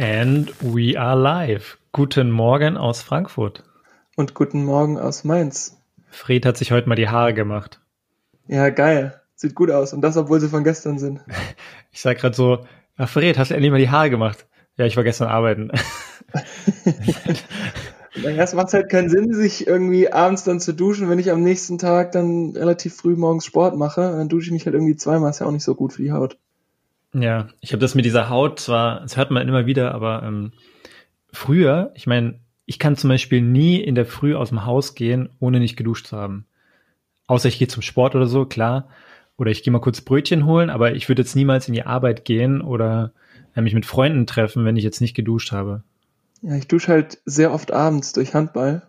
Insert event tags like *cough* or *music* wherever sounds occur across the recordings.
And we are live. Guten Morgen aus Frankfurt. Und guten Morgen aus Mainz. Fred hat sich heute mal die Haare gemacht. Ja, geil. Sieht gut aus. Und das, obwohl sie von gestern sind. *laughs* Ich sag gerade so, ja, Fred, hast du endlich mal die Haare gemacht? Ja, ich war gestern arbeiten. *laughs* es macht halt keinen Sinn, sich irgendwie abends dann zu duschen, wenn ich am nächsten Tag dann relativ früh morgens Sport mache. Dann dusche ich mich halt irgendwie zweimal. Ist ja auch nicht so gut für die Haut. Ja, ich habe das mit dieser Haut zwar, das hört man immer wieder, aber ähm, früher, ich meine, ich kann zum Beispiel nie in der Früh aus dem Haus gehen, ohne nicht geduscht zu haben. Außer ich gehe zum Sport oder so, klar. Oder ich gehe mal kurz Brötchen holen, aber ich würde jetzt niemals in die Arbeit gehen oder äh, mich mit Freunden treffen, wenn ich jetzt nicht geduscht habe. Ja, ich dusche halt sehr oft abends durch Handball.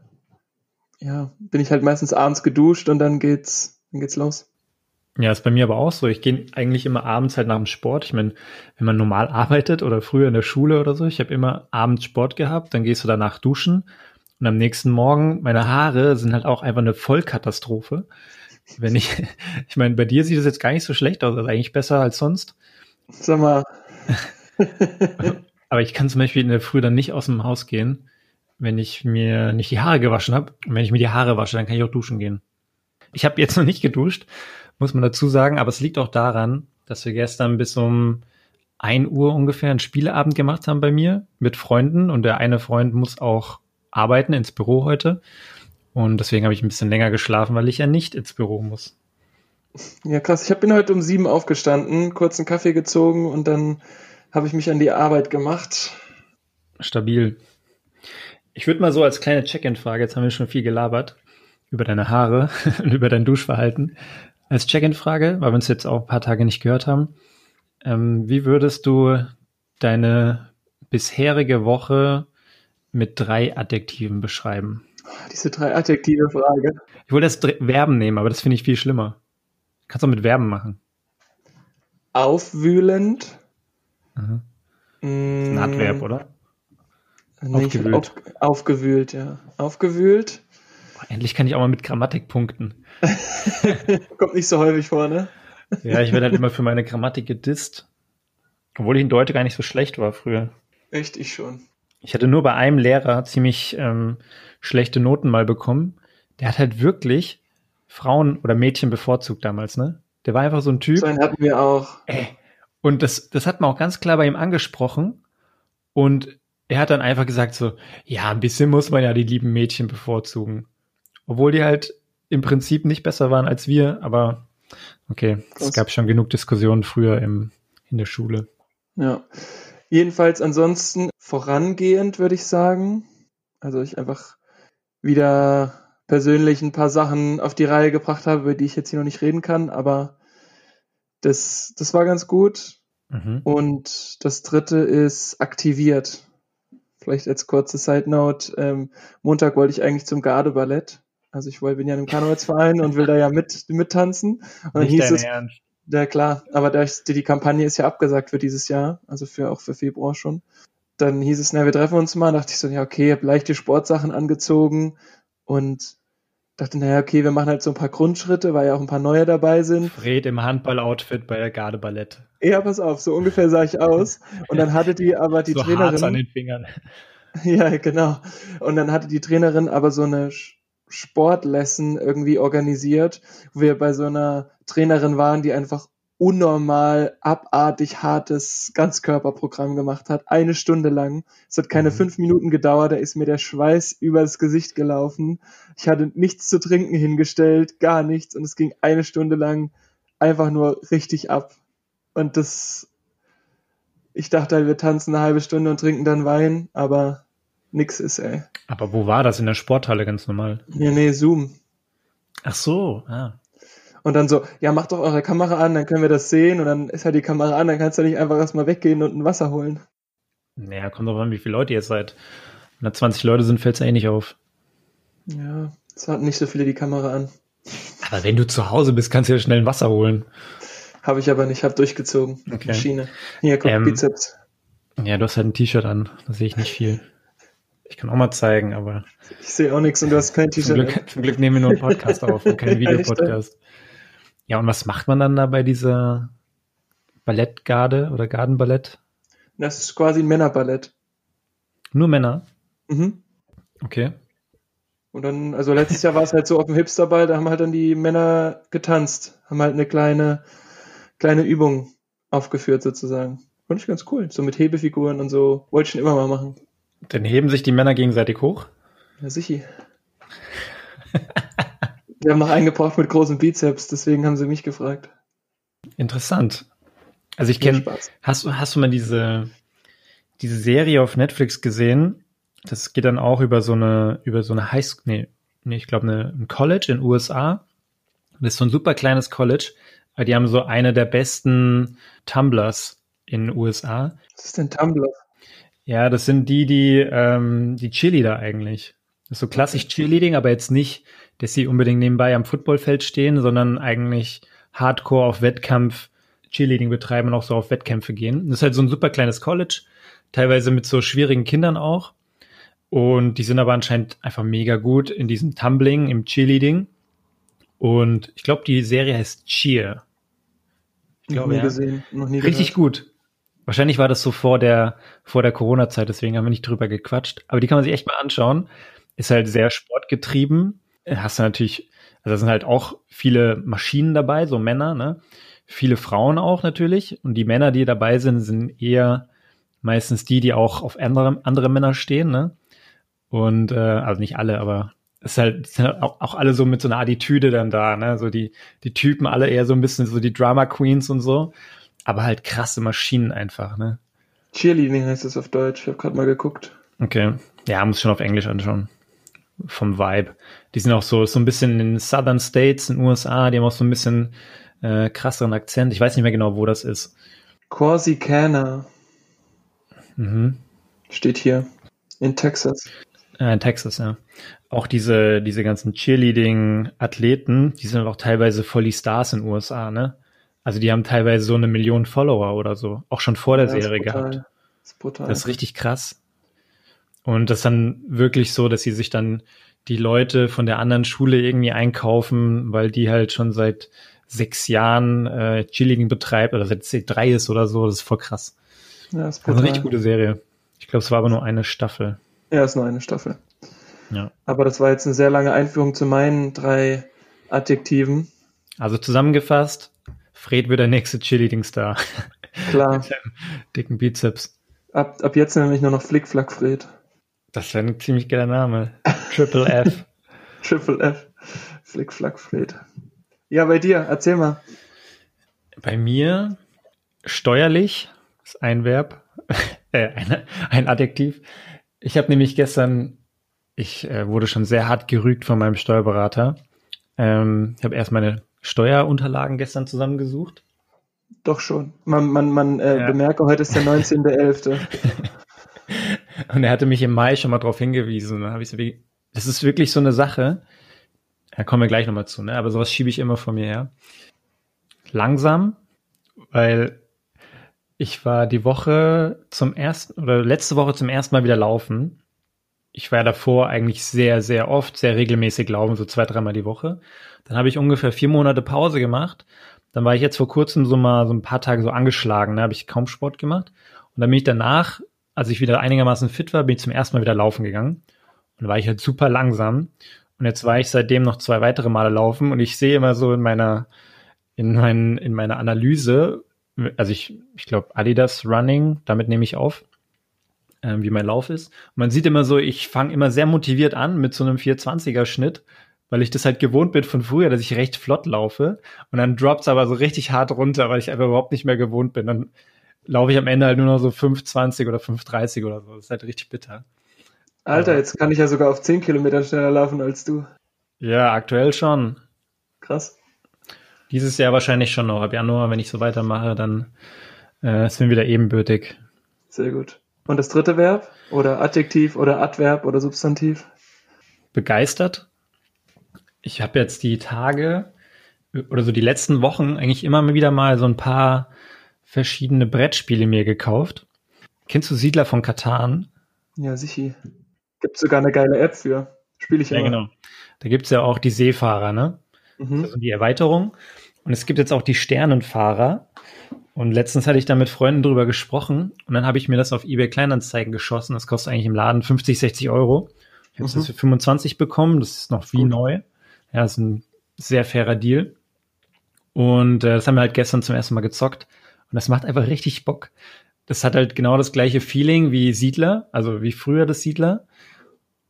Ja, bin ich halt meistens abends geduscht und dann geht's, dann geht's los. Ja, ist bei mir aber auch so. Ich gehe eigentlich immer abends halt nach dem Sport. Ich meine, wenn man normal *laughs* arbeitet oder früher in der Schule oder so, ich habe immer abends Sport gehabt, dann gehst du danach duschen und am nächsten Morgen, meine Haare sind halt auch einfach eine Vollkatastrophe. Wenn ich, *laughs* ich meine, bei dir sieht es jetzt gar nicht so schlecht aus, also eigentlich besser als sonst. Sag mal. *laughs* aber ich kann zum Beispiel in der Früh dann nicht aus dem Haus gehen, wenn ich mir nicht die Haare gewaschen habe. Und wenn ich mir die Haare wasche, dann kann ich auch duschen gehen. Ich habe jetzt noch nicht geduscht, muss man dazu sagen, aber es liegt auch daran, dass wir gestern bis um ein Uhr ungefähr einen Spieleabend gemacht haben bei mir mit Freunden und der eine Freund muss auch arbeiten ins Büro heute. Und deswegen habe ich ein bisschen länger geschlafen, weil ich ja nicht ins Büro muss. Ja, krass. Ich bin heute um sieben aufgestanden, kurz einen Kaffee gezogen und dann habe ich mich an die Arbeit gemacht. Stabil. Ich würde mal so als kleine Check-in-Frage, jetzt haben wir schon viel gelabert über deine Haare *laughs* und über dein Duschverhalten. Als Check-in-Frage, weil wir uns jetzt auch ein paar Tage nicht gehört haben, ähm, wie würdest du deine bisherige Woche mit drei Adjektiven beschreiben? Diese drei Adjektive Frage. Ich wollte das Verben nehmen, aber das finde ich viel schlimmer. Kannst du mit Verben machen. Aufwühlend. Mhm. Das ist ein Adverb, oder? Nee, aufgewühlt. Auf, aufgewühlt, ja. Aufgewühlt. Boah, endlich kann ich auch mal mit Grammatik punkten. *laughs* Kommt nicht so häufig vor, ne? Ja, ich werde halt immer für meine Grammatik gedisst. Obwohl ich in Deutsch gar nicht so schlecht war früher. Echt, ich schon. Ich hatte nur bei einem Lehrer ziemlich ähm, schlechte Noten mal bekommen. Der hat halt wirklich Frauen oder Mädchen bevorzugt damals, ne? Der war einfach so ein Typ. So einen hatten wir auch. Ey. Und das, das hat man auch ganz klar bei ihm angesprochen. Und er hat dann einfach gesagt so, ja, ein bisschen muss man ja die lieben Mädchen bevorzugen. Obwohl die halt im Prinzip nicht besser waren als wir, aber okay, Krass. es gab schon genug Diskussionen früher im, in der Schule. Ja. Jedenfalls ansonsten vorangehend, würde ich sagen. Also ich einfach wieder persönlich ein paar Sachen auf die Reihe gebracht habe, über die ich jetzt hier noch nicht reden kann, aber das, das war ganz gut. Mhm. Und das dritte ist aktiviert. Vielleicht als kurze Side Note. Ähm, Montag wollte ich eigentlich zum Gardeballett. Also ich bin ja im Karnevalsverein und will da ja mit mittanzen. Und dann Nicht hieß es, Ernst. ja klar, aber da ich, die Kampagne ist ja abgesagt für dieses Jahr, also für auch für Februar schon. Dann hieß es, na, wir treffen uns mal. dachte ich so, ja, okay, hab leichte Sportsachen angezogen und dachte, naja, okay, wir machen halt so ein paar Grundschritte, weil ja auch ein paar neue dabei sind. Fred im Handballoutfit bei der Gardeballett. Ja, pass auf, so ungefähr sah ich aus. Und dann hatte die aber die *laughs* so Trainerin. Harz an den Fingern. *laughs* Ja, genau. Und dann hatte die Trainerin aber so eine Sportlessen irgendwie organisiert, wo wir bei so einer Trainerin waren, die einfach unnormal abartig hartes Ganzkörperprogramm gemacht hat, eine Stunde lang. Es hat keine mhm. fünf Minuten gedauert, da ist mir der Schweiß übers Gesicht gelaufen. Ich hatte nichts zu trinken hingestellt, gar nichts und es ging eine Stunde lang einfach nur richtig ab. Und das, ich dachte halt, wir tanzen eine halbe Stunde und trinken dann Wein, aber nix ist, ey. Aber wo war das? In der Sporthalle ganz normal? Ja, nee, Zoom. Ach so, ah. Und dann so, ja, macht doch eure Kamera an, dann können wir das sehen. Und dann ist halt die Kamera an, dann kannst du nicht einfach erstmal weggehen und ein Wasser holen. Naja, kommt drauf an, wie viele Leute ihr seid. Wenn da 20 Leute sind, fällt es eh nicht auf. Ja, es hatten nicht so viele die Kamera an. Aber wenn du zu Hause bist, kannst du ja schnell ein Wasser holen. Habe ich aber nicht, habe durchgezogen. Okay. Maschine. Hier, guck, ähm, Bizeps. Ja, du hast halt ein T-Shirt an, da sehe ich nicht viel. Ich kann auch mal zeigen, aber. Ich sehe auch nichts und du hast kein T-Shirt. Zum, Glück, zum Glück nehmen wir nur einen Podcast auf und keinen *laughs* Videopodcast. Ja, und was macht man dann da bei dieser Ballettgarde oder Gardenballett? Das ist quasi ein Männerballett. Nur Männer? Mhm. Okay. Und dann, also letztes Jahr war es halt so auf dem Hipsterball, da haben halt dann die Männer getanzt, haben halt eine kleine, kleine Übung aufgeführt sozusagen. Fand ich ganz cool. So mit Hebefiguren und so. Wollte ich schon immer mal machen. Dann heben sich die Männer gegenseitig hoch? Ja, sicher. *laughs* Die haben noch einen gebraucht mit großen Bizeps, deswegen haben sie mich gefragt. Interessant. Also ich kenne, hast du, hast du mal diese, diese Serie auf Netflix gesehen? Das geht dann auch über so eine, über so eine Highschool, nee, nee, ich glaube eine, ein College in den USA. Das ist so ein super kleines College. Aber die haben so eine der besten Tumblers in den USA. Was ist denn Tumblr? Ja, das sind die, die, ähm, die Cheerleader eigentlich. Das ist so klassisch Cheerleading, aber jetzt nicht, dass sie unbedingt nebenbei am Footballfeld stehen, sondern eigentlich Hardcore auf Wettkampf Cheerleading betreiben und auch so auf Wettkämpfe gehen. Das ist halt so ein super kleines College, teilweise mit so schwierigen Kindern auch. Und die sind aber anscheinend einfach mega gut in diesem Tumbling, im Cheerleading. Und ich glaube, die Serie heißt Cheer. Ich glaube, ja. gesehen, noch nie Richtig gehört. gut. Wahrscheinlich war das so vor der, vor der Corona-Zeit, deswegen haben wir nicht drüber gequatscht. Aber die kann man sich echt mal anschauen. Ist halt sehr sportgetrieben. Hast du natürlich, also da sind halt auch viele Maschinen dabei, so Männer, ne? Viele Frauen auch natürlich. Und die Männer, die dabei sind, sind eher meistens die, die auch auf andere, andere Männer stehen, ne? Und äh, also nicht alle, aber es ist halt, sind halt auch, auch alle so mit so einer Attitüde dann da, ne? So die, die Typen alle eher so ein bisschen so die Drama Queens und so, aber halt krasse Maschinen einfach, ne? Cheerleading heißt es auf Deutsch, ich habe gerade mal geguckt. Okay. Ja, muss schon auf Englisch anschauen. Vom Vibe. Die sind auch so, so ein bisschen in den Southern States in den USA, die haben auch so ein bisschen äh, krasseren Akzent. Ich weiß nicht mehr genau, wo das ist. Corsicana. Mhm. Steht hier. In Texas. Äh, in Texas, ja. Auch diese, diese ganzen Cheerleading-Athleten, die sind auch teilweise voll die Stars in den USA, ne? Also die haben teilweise so eine Million Follower oder so, auch schon vor der ja, Serie gehabt. Das ist brutal. Das ist richtig krass. Und das ist dann wirklich so, dass sie sich dann die Leute von der anderen Schule irgendwie einkaufen, weil die halt schon seit sechs Jahren äh, Cheerleading betreibt oder seit drei ist oder so. Das ist voll krass. Ja, das ist brutal. Das ist eine richtig gute Serie. Ich glaube, es war aber nur eine Staffel. Ja, es ist nur eine Staffel. Ja. Aber das war jetzt eine sehr lange Einführung zu meinen drei Adjektiven. Also zusammengefasst, Fred wird der nächste Cheerleading-Star. Klar. Mit dicken Bizeps. Ab, ab jetzt nämlich nur noch Flickflack Fred. Das wäre ein ziemlich geiler Name. Triple F. *laughs* Triple F. Flickflack Fred. Ja, bei dir, erzähl mal. Bei mir steuerlich ist ein Verb, *laughs* äh, ein, ein Adjektiv. Ich habe nämlich gestern, ich äh, wurde schon sehr hart gerügt von meinem Steuerberater. Ähm, ich habe erst meine Steuerunterlagen gestern zusammengesucht. Doch schon. Man, man, man äh, ja. bemerke, heute ist der 19.11. *laughs* Und er hatte mich im Mai schon mal darauf hingewiesen. Dann habe ich so wie, das ist wirklich so eine Sache. Da kommen wir gleich nochmal zu, ne? Aber sowas schiebe ich immer vor mir her. Langsam, weil ich war die Woche zum ersten oder letzte Woche zum ersten Mal wieder laufen. Ich war davor eigentlich sehr, sehr oft, sehr regelmäßig laufen, so zwei, dreimal die Woche. Dann habe ich ungefähr vier Monate Pause gemacht. Dann war ich jetzt vor kurzem so mal so ein paar Tage so angeschlagen, da ne? habe ich kaum Sport gemacht. Und dann bin ich danach, als ich wieder einigermaßen fit war, bin ich zum ersten Mal wieder laufen gegangen. Und war ich halt super langsam. Und jetzt war ich seitdem noch zwei weitere Male laufen und ich sehe immer so in meiner, in, mein, in meiner Analyse, also ich, ich glaube Adidas Running, damit nehme ich auf, äh, wie mein Lauf ist. Und man sieht immer so, ich fange immer sehr motiviert an mit so einem 420er Schnitt, weil ich das halt gewohnt bin von früher, dass ich recht flott laufe. Und dann droppt's aber so richtig hart runter, weil ich einfach überhaupt nicht mehr gewohnt bin. Dann laufe ich am Ende halt nur noch so 520 oder 530 oder so. Das ist halt richtig bitter. Alter, jetzt kann ich ja sogar auf 10 Kilometer schneller laufen als du. Ja, aktuell schon. Krass. Dieses Jahr wahrscheinlich schon noch. Ab Januar, wenn ich so weitermache, dann äh, sind wir wieder ebenbürtig. Sehr gut. Und das dritte Verb? Oder Adjektiv oder Adverb oder Substantiv? Begeistert. Ich habe jetzt die Tage oder so die letzten Wochen eigentlich immer wieder mal so ein paar verschiedene Brettspiele mir gekauft. Kennst du Siedler von Katan? Ja, sicher. Gibt sogar eine geile App für. Spiele ich ja. Ja, genau. Da gibt's ja auch die Seefahrer, ne? Mhm. Also die Erweiterung. Und es gibt jetzt auch die Sternenfahrer. Und letztens hatte ich da mit Freunden drüber gesprochen und dann habe ich mir das auf eBay Kleinanzeigen geschossen. Das kostet eigentlich im Laden 50, 60 Euro. Ich habe es Mhm. das für 25 bekommen. Das ist noch wie Gut. neu. Ja, das ist ein sehr fairer Deal. Und äh, das haben wir halt gestern zum ersten Mal gezockt. Und das macht einfach richtig Bock. Das hat halt genau das gleiche Feeling wie Siedler, also wie früher das Siedler.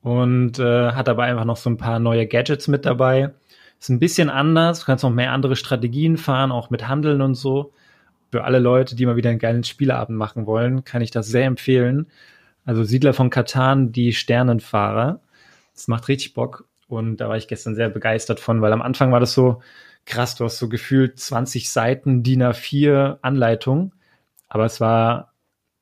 Und äh, hat aber einfach noch so ein paar neue Gadgets mit dabei. Ist ein bisschen anders. Du kannst noch mehr andere Strategien fahren, auch mit Handeln und so. Für alle Leute, die mal wieder einen geilen Spieleabend machen wollen, kann ich das sehr empfehlen. Also Siedler von Katan, die Sternenfahrer. Das macht richtig Bock. Und da war ich gestern sehr begeistert von, weil am Anfang war das so krass, du hast so gefühlt 20 Seiten DIN A4 Anleitung. Aber es war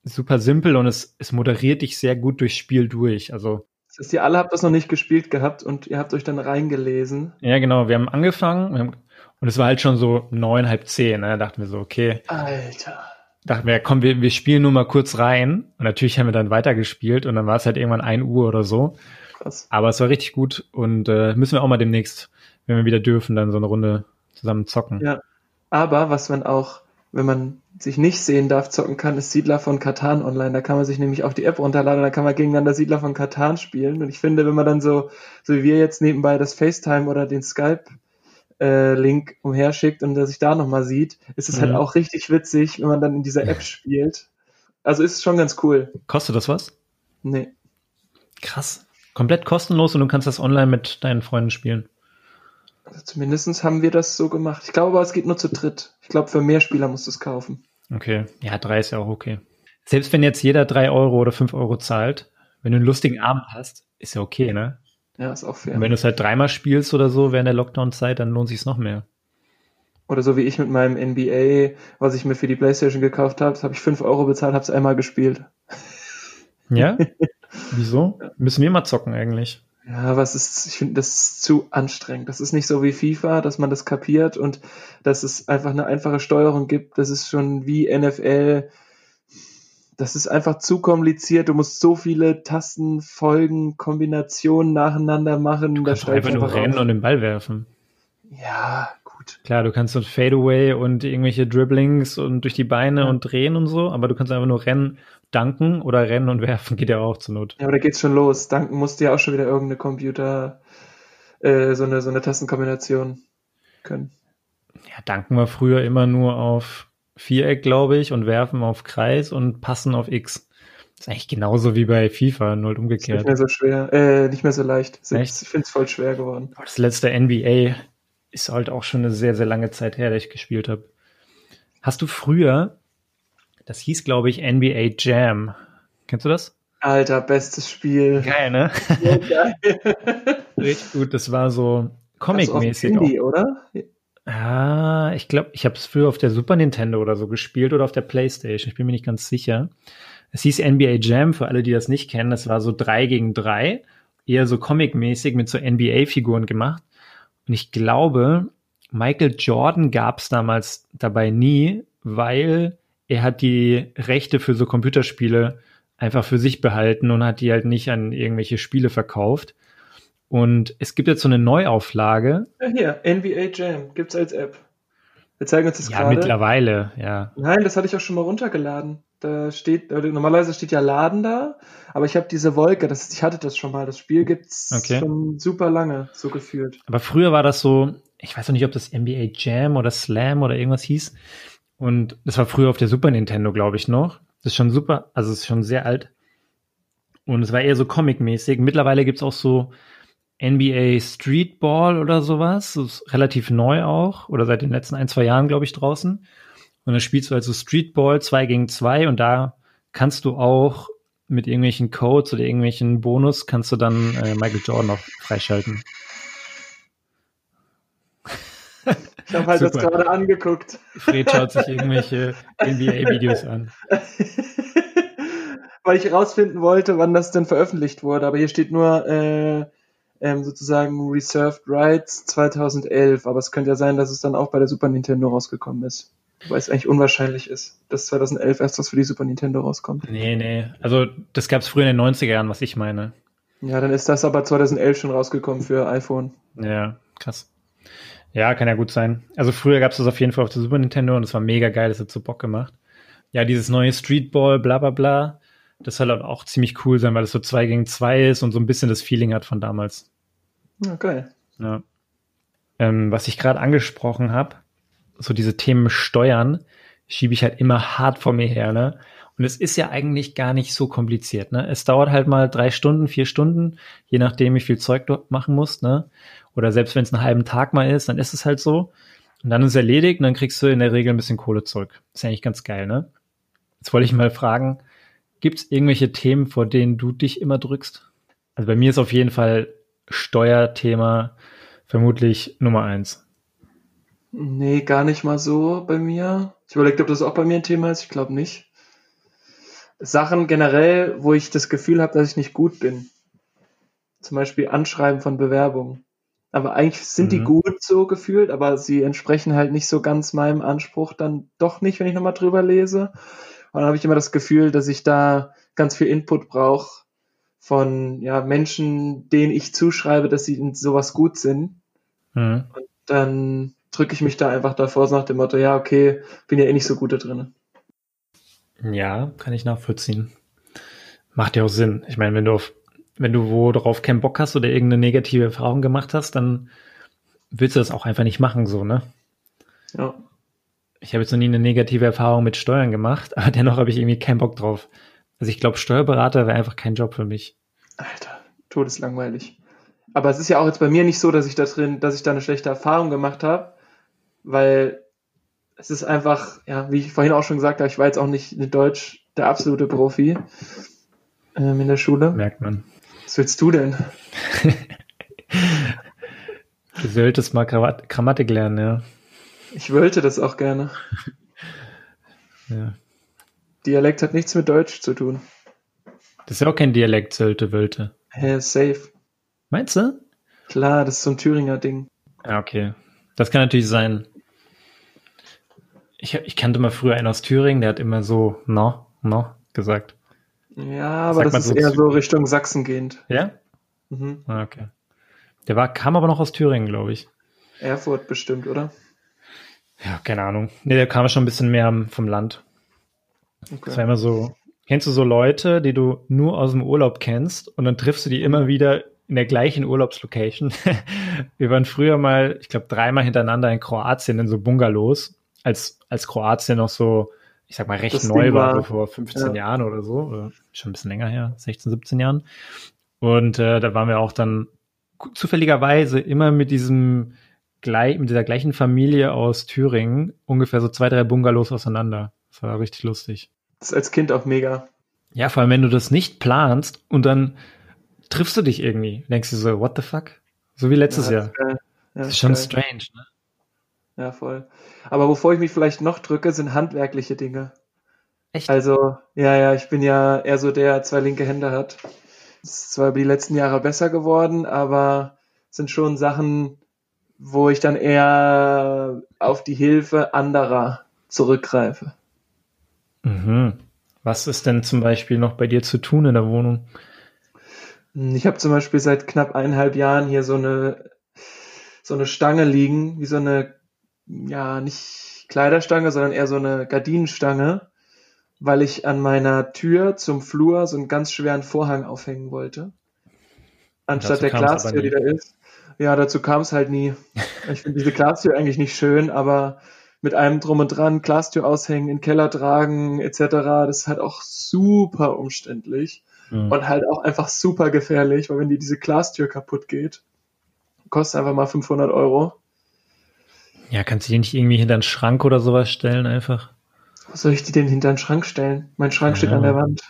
super simpel und es, es moderiert dich sehr gut durchs Spiel durch. Also Das heißt, ihr alle habt das noch nicht gespielt gehabt und ihr habt euch dann reingelesen. Ja, genau. Wir haben angefangen wir haben, und es war halt schon so neun, halb zehn. Ne? Da dachten wir so, okay, Alter. dachten wir, komm, wir, wir spielen nur mal kurz rein. Und natürlich haben wir dann weitergespielt und dann war es halt irgendwann ein Uhr oder so. Krass. Aber es war richtig gut und äh, müssen wir auch mal demnächst, wenn wir wieder dürfen, dann so eine Runde zusammen zocken. Ja. Aber was man auch, wenn man sich nicht sehen darf, zocken kann, ist Siedler von Katan online. Da kann man sich nämlich auch die App runterladen, da kann man gegeneinander Siedler von Katan spielen. Und ich finde, wenn man dann so, so wie wir jetzt nebenbei das FaceTime oder den Skype äh, Link umherschickt und der sich da nochmal sieht, ist es halt Mhm. auch richtig witzig, wenn man dann in dieser App spielt. Also ist schon ganz cool. Kostet das was? Nee. Krass. Komplett kostenlos und du kannst das online mit deinen Freunden spielen. Also zumindest haben wir das so gemacht. Ich glaube aber, es geht nur zu dritt. Ich glaube, für mehr Spieler musst du es kaufen. Okay. Ja, drei ist ja auch okay. Selbst wenn jetzt jeder drei Euro oder fünf Euro zahlt, wenn du einen lustigen Abend hast, ist ja okay, ne? Ja, ist auch fair. Und wenn du es halt dreimal spielst oder so während der Lockdown-Zeit, dann lohnt sich noch mehr. Oder so wie ich mit meinem NBA, was ich mir für die Playstation gekauft habe, habe ich 5 Euro bezahlt, habe es einmal gespielt. Ja? *laughs* Wieso? Müssen wir mal zocken eigentlich. Ja, was ist, ich finde, das ist zu anstrengend. Das ist nicht so wie FIFA, dass man das kapiert und dass es einfach eine einfache Steuerung gibt. Das ist schon wie NFL. Das ist einfach zu kompliziert. Du musst so viele Tasten, Folgen, Kombinationen nacheinander machen. Du kannst einfach nur rennen auf. und den Ball werfen. Ja, gut. Klar, du kannst so ein Fadeaway und irgendwelche Dribblings und durch die Beine Ja. und drehen und so, aber du kannst einfach nur rennen, danken oder rennen und *laughs* werfen, geht ja auch zur Not. Ja, aber da geht's schon los. Danken musste ja auch schon wieder irgendeine Computer, äh, so eine, so eine Tastenkombination können. Ja, danken wir früher immer nur auf Viereck, glaube ich, und werfen auf Kreis und passen auf X. Das ist eigentlich genauso wie bei FIFA, nur halt Ist nicht umgekehrt. mehr so schwer, äh, nicht mehr so leicht. Echt? Ich finde es voll schwer geworden. Das letzte NBA ist halt auch schon eine sehr, sehr lange Zeit her, dass ich gespielt habe. Hast du früher, das hieß, glaube ich, NBA Jam. Kennst du das? Alter, bestes Spiel. Geil, ne? So geil. *laughs* Richtig gut. Das war so Comic-mäßig. Comic-mäßig. auch. Handy, oder? Ah, ich glaube, ich habe es früher auf der Super Nintendo oder so gespielt oder auf der Playstation. Ich bin mir nicht ganz sicher. Es hieß NBA Jam, für alle, die das nicht kennen. Das war so drei gegen drei, eher so Comic-mäßig mit so NBA-Figuren gemacht. Und ich glaube, Michael Jordan gab es damals dabei nie, weil er hat die Rechte für so Computerspiele einfach für sich behalten und hat die halt nicht an irgendwelche Spiele verkauft. Und es gibt jetzt so eine Neuauflage. Ja, hier, NBA Jam, gibt's als App. Wir zeigen uns das Ja, gerade. mittlerweile, ja. Nein, das hatte ich auch schon mal runtergeladen. Da steht, äh, normalerweise steht ja Laden da, aber ich habe diese Wolke, das, ich hatte das schon mal. Das Spiel gibt's Okay. schon super lange, so gefühlt. Aber früher war das so, ich weiß noch nicht, ob das NBA Jam oder Slam oder irgendwas hieß. Und das war früher auf der Super Nintendo, glaube ich, noch. Das ist schon super, also es ist schon sehr alt. Und es war eher so Comic-mäßig. Mittlerweile gibt's auch so NBA Streetball oder sowas. Das ist relativ neu auch. Oder seit den letzten ein, zwei Jahren, glaube ich, draußen. Und dann spielst du also Streetball zwei gegen zwei und da kannst du auch mit irgendwelchen Codes oder irgendwelchen Bonus kannst du dann äh, Michael Jordan auch freischalten. Ich habe halt das Super. gerade angeguckt. Fred schaut sich irgendwelche NBA-Videos an. *laughs* Weil ich rausfinden wollte, wann das denn veröffentlicht wurde. Aber hier steht nur äh, ähm, sozusagen Reserved Rights 2011. Aber es könnte ja sein, dass es dann auch bei der Super Nintendo rausgekommen ist. Wobei es eigentlich unwahrscheinlich ist, dass 2011 erst was für die Super Nintendo rauskommt. Nee, nee. Also, das gab's früher in den 90er Jahren, was ich meine. Ja, dann ist das aber 2011 schon rausgekommen für iPhone. Ja, krass. Ja, kann ja gut sein. Also früher gab es das auf jeden Fall auf der Super Nintendo und es war mega geil, das hat so Bock gemacht. Ja, dieses neue Streetball, bla bla bla, das soll halt auch ziemlich cool sein, weil es so zwei gegen zwei ist und so ein bisschen das Feeling hat von damals. Ja, geil. Ja. Ähm, was ich gerade angesprochen habe, so diese Themen Steuern, schiebe ich halt immer hart vor mir her, ne? Und es ist ja eigentlich gar nicht so kompliziert, ne? Es dauert halt mal drei Stunden, vier Stunden, je nachdem, wie viel Zeug du machen musst, ne? Oder selbst wenn es einen halben Tag mal ist, dann ist es halt so. Und dann ist es erledigt und dann kriegst du in der Regel ein bisschen Kohle zurück. Ist eigentlich ganz geil, ne? Jetzt wollte ich mal fragen, gibt es irgendwelche Themen, vor denen du dich immer drückst? Also bei mir ist auf jeden Fall Steuerthema vermutlich Nummer eins. Nee, gar nicht mal so bei mir. Ich überlege, ob das auch bei mir ein Thema ist. Ich glaube nicht. Sachen generell, wo ich das Gefühl habe, dass ich nicht gut bin. Zum Beispiel Anschreiben von Bewerbungen. Aber eigentlich sind mhm. die gut so gefühlt, aber sie entsprechen halt nicht so ganz meinem Anspruch dann doch nicht, wenn ich nochmal drüber lese. Und dann habe ich immer das Gefühl, dass ich da ganz viel Input brauche von ja, Menschen, denen ich zuschreibe, dass sie in sowas gut sind. Mhm. Und dann drücke ich mich da einfach davor, so nach dem Motto, ja, okay, bin ja eh nicht so gut da drin. Ja, kann ich nachvollziehen. Macht ja auch Sinn. Ich meine, wenn du auf, wenn du wo darauf keinen Bock hast oder irgendeine negative Erfahrung gemacht hast, dann willst du das auch einfach nicht machen, so, ne? Ja. Ich habe jetzt noch nie eine negative Erfahrung mit Steuern gemacht, *laughs* aber dennoch habe ich irgendwie keinen Bock drauf. Also ich glaube, Steuerberater wäre einfach kein Job für mich. Alter, todeslangweilig. Aber es ist ja auch jetzt bei mir nicht so, dass ich da drin, dass ich da eine schlechte Erfahrung gemacht habe, weil es ist einfach, ja, wie ich vorhin auch schon gesagt habe, ich war jetzt auch nicht in Deutsch der absolute Profi ähm, in der Schule. Merkt man. Was willst du denn? *laughs* du solltest mal Grammatik lernen, ja. Ich wollte das auch gerne. *laughs* ja. Dialekt hat nichts mit Deutsch zu tun. Das ist ja auch kein Dialekt, sollte, wollte. Hä, safe. Meinst du? Klar, das ist so ein Thüringer Ding. Ja, okay. Das kann natürlich sein. Ich, ich kannte mal früher einen aus Thüringen, der hat immer so no, no gesagt. Ja, aber Sagt das ist so eher so Richtung Sachsen gehend. Ja? Mhm. Ah, okay. Der war, kam aber noch aus Thüringen, glaube ich. Erfurt bestimmt, oder? Ja, keine Ahnung. Nee, der kam schon ein bisschen mehr vom Land. Okay. Das war immer so. Kennst du so Leute, die du nur aus dem Urlaub kennst und dann triffst du die immer wieder in der gleichen Urlaubslocation? *laughs* Wir waren früher mal, ich glaube, dreimal hintereinander in Kroatien in so Bungalows als, als Kroatien noch so, ich sag mal, recht das neu war, war, vor 15 ja. Jahren oder so, oder schon ein bisschen länger her, 16, 17 Jahren. Und äh, da waren wir auch dann zufälligerweise immer mit diesem gleich, mit dieser gleichen Familie aus Thüringen ungefähr so zwei, drei Bungalows auseinander. Das war richtig lustig. Das ist als Kind auch mega. Ja, vor allem, wenn du das nicht planst und dann triffst du dich irgendwie, denkst du so, what the fuck? So wie letztes ja, Jahr. Das, ja, das ist schon geil. strange, ne? Ja, voll. Aber wovor ich mich vielleicht noch drücke, sind handwerkliche Dinge. Echt? Also, ja, ja, ich bin ja eher so der, der zwei linke Hände hat. Das ist zwar über die letzten Jahre besser geworden, aber sind schon Sachen, wo ich dann eher auf die Hilfe anderer zurückgreife. Mhm. Was ist denn zum Beispiel noch bei dir zu tun in der Wohnung? Ich habe zum Beispiel seit knapp eineinhalb Jahren hier so eine so eine Stange liegen, wie so eine ja, nicht Kleiderstange, sondern eher so eine Gardinenstange, weil ich an meiner Tür zum Flur so einen ganz schweren Vorhang aufhängen wollte. Anstatt der Glastür, die da ist. Ja, dazu kam es halt nie. Ich finde diese Glastür eigentlich nicht schön, aber mit einem drum und dran, Glastür aushängen, in den Keller tragen, etc., das ist halt auch super umständlich mhm. und halt auch einfach super gefährlich, weil wenn die diese Glastür kaputt geht, kostet einfach mal 500 Euro. Ja, kannst du die nicht irgendwie hinter einen Schrank oder sowas stellen einfach? Was soll ich die denn hinter einen Schrank stellen? Mein Schrank ja, steht an der Wand.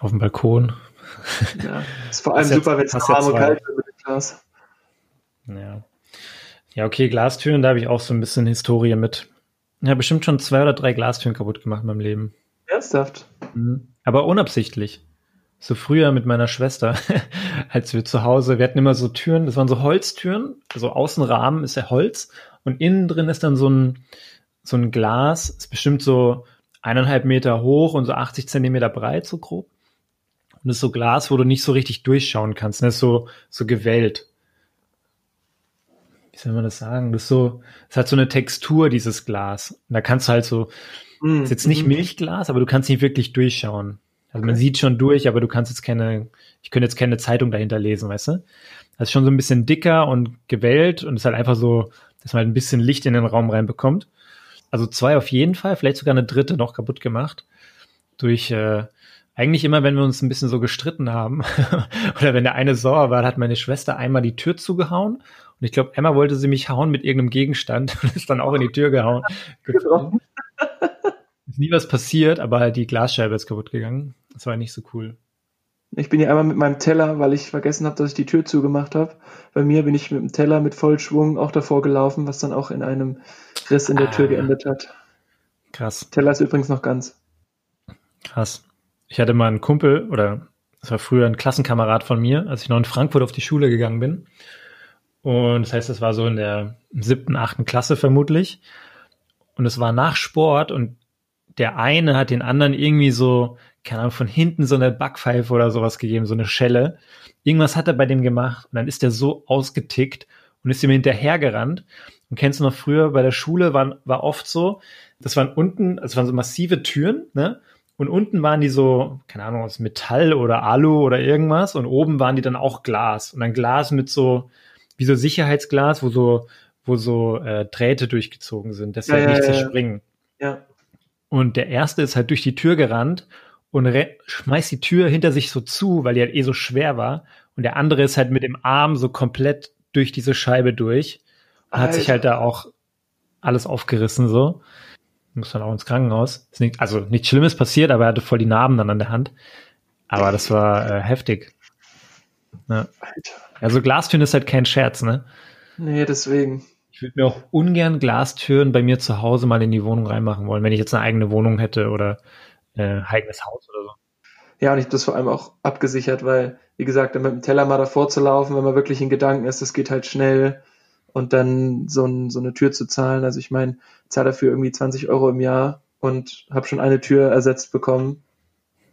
Auf dem Balkon. Ja, ist vor allem super, wenn es warm und kalt wird mit dem Glas. Ja. Ja, okay, Glastüren, da habe ich auch so ein bisschen Historie mit. Ja, bestimmt schon zwei oder drei Glastüren kaputt gemacht in meinem Leben. Ernsthaft? Mhm. Aber unabsichtlich so früher mit meiner Schwester, *laughs* als wir zu Hause, wir hatten immer so Türen, das waren so Holztüren, also Außenrahmen ist ja Holz und innen drin ist dann so ein, so ein Glas, ist bestimmt so eineinhalb Meter hoch und so 80 Zentimeter breit, so grob. Und das ist so Glas, wo du nicht so richtig durchschauen kannst, das ist so, so gewellt. Soll man das sagen? Das ist so, es hat so eine Textur, dieses Glas. Und da kannst du halt so, mm, ist jetzt nicht mm. Milchglas, aber du kannst nicht wirklich durchschauen. Also man sieht schon durch, aber du kannst jetzt keine, ich könnte jetzt keine Zeitung dahinter lesen, weißt du? Das ist schon so ein bisschen dicker und gewellt und ist halt einfach so, dass man halt ein bisschen Licht in den Raum reinbekommt. Also zwei auf jeden Fall, vielleicht sogar eine dritte noch kaputt gemacht. Durch äh, eigentlich immer, wenn wir uns ein bisschen so gestritten haben *laughs* oder wenn der eine sauer war, hat meine Schwester einmal die Tür zugehauen und ich glaube, Emma wollte sie mich hauen mit irgendeinem Gegenstand *laughs* und ist dann auch in die Tür gehauen. *laughs* ist nie was passiert, aber die Glasscheibe ist kaputt gegangen. Das war nicht so cool. Ich bin ja einmal mit meinem Teller, weil ich vergessen habe, dass ich die Tür zugemacht habe. Bei mir bin ich mit dem Teller mit Vollschwung auch davor gelaufen, was dann auch in einem Riss in der ah, Tür geendet hat. Krass. Teller ist übrigens noch ganz. Krass. Ich hatte mal einen Kumpel, oder das war früher ein Klassenkamerad von mir, als ich noch in Frankfurt auf die Schule gegangen bin. Und das heißt, das war so in der siebten, achten Klasse vermutlich. Und es war nach Sport und der eine hat den anderen irgendwie so, keine Ahnung, von hinten so eine Backpfeife oder sowas gegeben, so eine Schelle. Irgendwas hat er bei dem gemacht und dann ist der so ausgetickt und ist ihm hinterhergerannt. Und kennst du noch früher bei der Schule war, war oft so, das waren unten, also waren so massive Türen, ne? Und unten waren die so, keine Ahnung, aus Metall oder Alu oder irgendwas. Und oben waren die dann auch Glas. Und dann Glas mit so, wie so Sicherheitsglas, wo so, wo so äh, Drähte durchgezogen sind, dass sie ja, halt nicht zerspringen. Ja. Und der erste ist halt durch die Tür gerannt und schmeißt die Tür hinter sich so zu, weil die halt eh so schwer war. Und der andere ist halt mit dem Arm so komplett durch diese Scheibe durch. Und hat sich halt da auch alles aufgerissen so. Muss dann auch ins Krankenhaus. Ist nicht, also nichts Schlimmes passiert, aber er hatte voll die Narben dann an der Hand. Aber das war äh, heftig. Ja. Alter. Also Glastüren ist halt kein Scherz, ne? Nee, deswegen. Ich würde mir auch ungern Glastüren bei mir zu Hause mal in die Wohnung reinmachen wollen, wenn ich jetzt eine eigene Wohnung hätte oder äh, eigenes Haus oder so. Ja, und ich habe das vor allem auch abgesichert, weil, wie gesagt, mit dem Teller mal davor zu laufen, wenn man wirklich in Gedanken ist, das geht halt schnell und dann so, ein, so eine Tür zu zahlen. Also ich meine, zahle dafür irgendwie 20 Euro im Jahr und habe schon eine Tür ersetzt bekommen.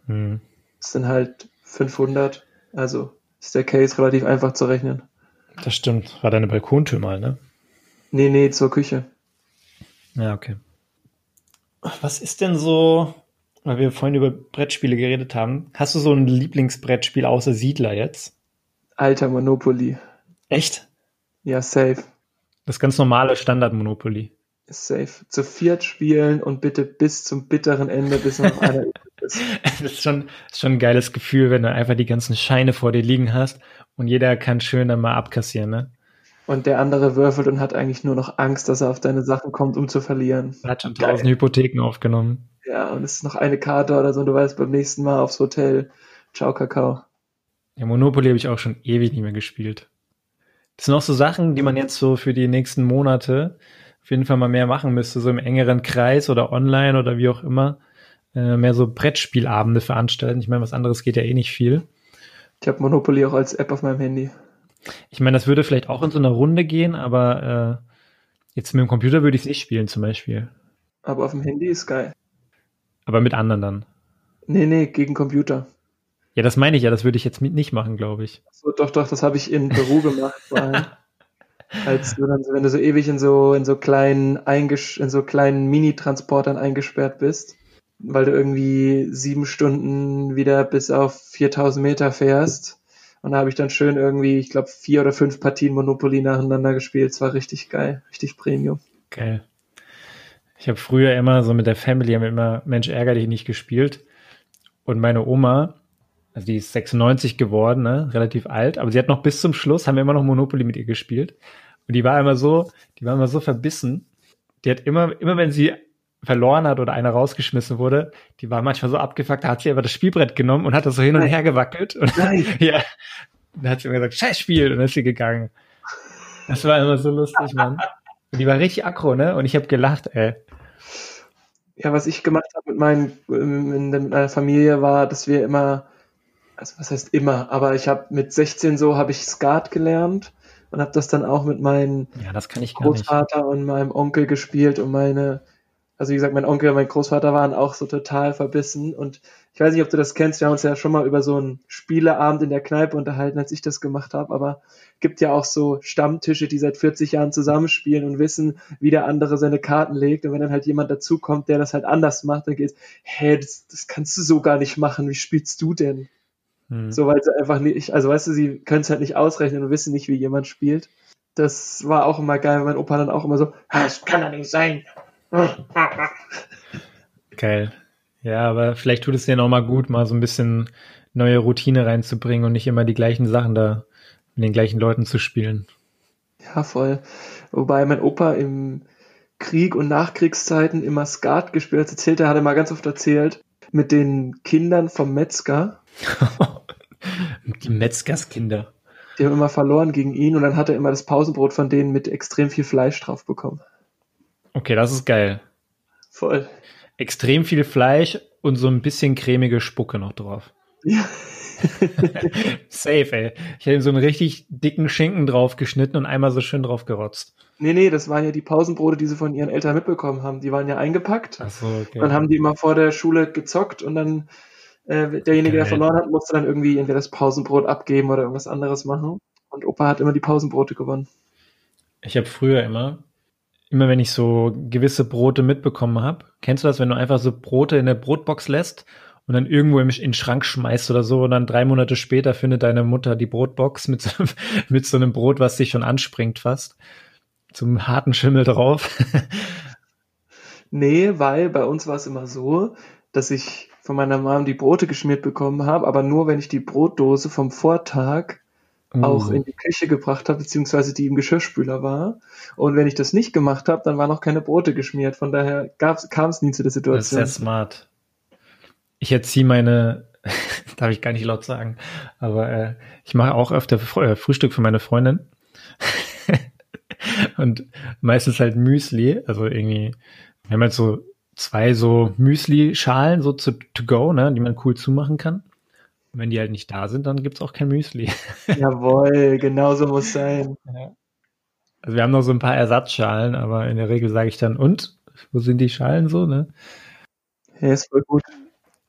Hm. Das sind halt 500. Also ist der Case relativ einfach zu rechnen. Das stimmt. War deine Balkontür mal, ne? Nee, nee, zur Küche. Ja, okay. Was ist denn so, weil wir vorhin über Brettspiele geredet haben, hast du so ein Lieblingsbrettspiel außer Siedler jetzt? Alter Monopoly. Echt? Ja, safe. Das ganz normale Standard-Monopoly. Safe. Zu viert spielen und bitte bis zum bitteren Ende, bis noch einer *laughs* das ist *laughs* schon, schon ein geiles Gefühl, wenn du einfach die ganzen Scheine vor dir liegen hast und jeder kann schön dann mal abkassieren, ne? Und der andere würfelt und hat eigentlich nur noch Angst, dass er auf deine Sachen kommt, um zu verlieren. Er hat schon tausend Hypotheken aufgenommen. Ja, und es ist noch eine Karte oder so, und du weißt beim nächsten Mal aufs Hotel. Ciao, Kakao. Ja, Monopoly habe ich auch schon ewig nicht mehr gespielt. Das sind auch so Sachen, die man jetzt so für die nächsten Monate auf jeden Fall mal mehr machen müsste, so im engeren Kreis oder online oder wie auch immer, äh, mehr so Brettspielabende veranstalten. Ich meine, was anderes geht ja eh nicht viel. Ich habe Monopoly auch als App auf meinem Handy. Ich meine, das würde vielleicht auch in so einer Runde gehen, aber äh, jetzt mit dem Computer würde ich es nicht spielen zum Beispiel. Aber auf dem Handy ist geil. Aber mit anderen dann? Nee, nee, gegen Computer. Ja, das meine ich ja, das würde ich jetzt nicht machen, glaube ich. So, doch, doch, das habe ich in Peru gemacht. Weil, *laughs* als du dann, wenn du so ewig in so, in so kleinen, eingesch in so kleinen Mini-Transportern eingesperrt bist, weil du irgendwie sieben Stunden wieder bis auf 4000 Meter fährst. Und da habe ich dann schön irgendwie, ich glaube, vier oder fünf Partien Monopoly nacheinander gespielt. Es war richtig geil, richtig Premium. Geil. Ich habe früher immer so mit der Family haben wir immer Mensch ärger dich nicht gespielt. Und meine Oma, also die ist 96 geworden, ne? relativ alt, aber sie hat noch bis zum Schluss, haben wir immer noch Monopoly mit ihr gespielt. Und die war immer so, die war immer so verbissen. Die hat immer, immer wenn sie verloren hat oder einer rausgeschmissen wurde, die war manchmal so abgefuckt, da hat sie einfach das Spielbrett genommen und hat das so hin und her gewackelt. Und Nein. *laughs* ja, dann hat sie immer gesagt, scheiß Spiel, und dann ist sie gegangen. Das war immer so lustig, Mann. Und die war richtig aggro, ne? Und ich habe gelacht, ey. Ja, was ich gemacht habe mit, meinen, mit meiner Familie war, dass wir immer also was heißt immer, aber ich habe mit 16 so habe ich Skat gelernt und habe das dann auch mit meinem ja, Großvater und meinem Onkel gespielt und meine also wie gesagt, mein Onkel und mein Großvater waren auch so total verbissen und ich weiß nicht, ob du das kennst, wir haben uns ja schon mal über so einen Spieleabend in der Kneipe unterhalten, als ich das gemacht habe, aber gibt ja auch so Stammtische, die seit 40 Jahren zusammenspielen und wissen, wie der andere seine Karten legt und wenn dann halt jemand dazukommt, der das halt anders macht, dann geht's, hä, das, das kannst du so gar nicht machen, wie spielst du denn? Hm. So, weil sie einfach nicht, also weißt du, sie können es halt nicht ausrechnen und wissen nicht, wie jemand spielt. Das war auch immer geil, mein Opa dann auch immer so, das kann doch nicht sein, Geil. Ja, aber vielleicht tut es dir noch mal gut, mal so ein bisschen neue Routine reinzubringen und nicht immer die gleichen Sachen da mit den gleichen Leuten zu spielen. Ja, voll. Wobei mein Opa im Krieg und Nachkriegszeiten immer Skat gespielt hat. Erzählt, er hatte mal ganz oft erzählt, mit den Kindern vom Metzger. *laughs* die Metzgerskinder. Die haben immer verloren gegen ihn und dann hat er immer das Pausenbrot von denen mit extrem viel Fleisch drauf bekommen. Okay, das ist geil. Voll. Extrem viel Fleisch und so ein bisschen cremige Spucke noch drauf. Ja. *laughs* Safe, ey. Ich hätte so einen richtig dicken Schinken drauf geschnitten und einmal so schön drauf gerotzt. Nee, nee, das waren ja die Pausenbrote, die sie von ihren Eltern mitbekommen haben. Die waren ja eingepackt. Ach so, okay. Dann haben die immer vor der Schule gezockt und dann äh, derjenige, Geil. der verloren hat, musste dann irgendwie entweder das Pausenbrot abgeben oder irgendwas anderes machen. Und Opa hat immer die Pausenbrote gewonnen. Ich habe früher immer immer wenn ich so gewisse Brote mitbekommen habe, kennst du das, wenn du einfach so Brote in der Brotbox lässt und dann irgendwo in den Schrank schmeißt oder so und dann drei Monate später findet deine Mutter die Brotbox mit so, *laughs* mit so einem Brot, was dich schon anspringt fast, zum harten Schimmel drauf. nee, weil bei uns war es immer so, dass ich von meiner Mom die Brote geschmiert bekommen habe, aber nur wenn ich die Brotdose vom Vortag. Auch in die Küche gebracht habe, beziehungsweise die im Geschirrspüler war. Und wenn ich das nicht gemacht habe, dann waren noch keine Brote geschmiert. Von daher kam es nie zu der Situation. Das ist sehr smart. Ich erziehe meine, *laughs* darf ich gar nicht laut sagen, aber äh, ich mache auch öfter äh, Frühstück für meine Freundin. *laughs* und meistens halt Müsli, also irgendwie, wir haben halt so zwei so Müsli-Schalen so zu to go, ne, die man cool zumachen kann. Wenn die halt nicht da sind, dann gibt's auch kein Müsli. *laughs* Jawohl, genau so muss sein. Ja. Also wir haben noch so ein paar Ersatzschalen, aber in der Regel sage ich dann, und? Wo sind die Schalen so, ne? Ja, ist voll gut.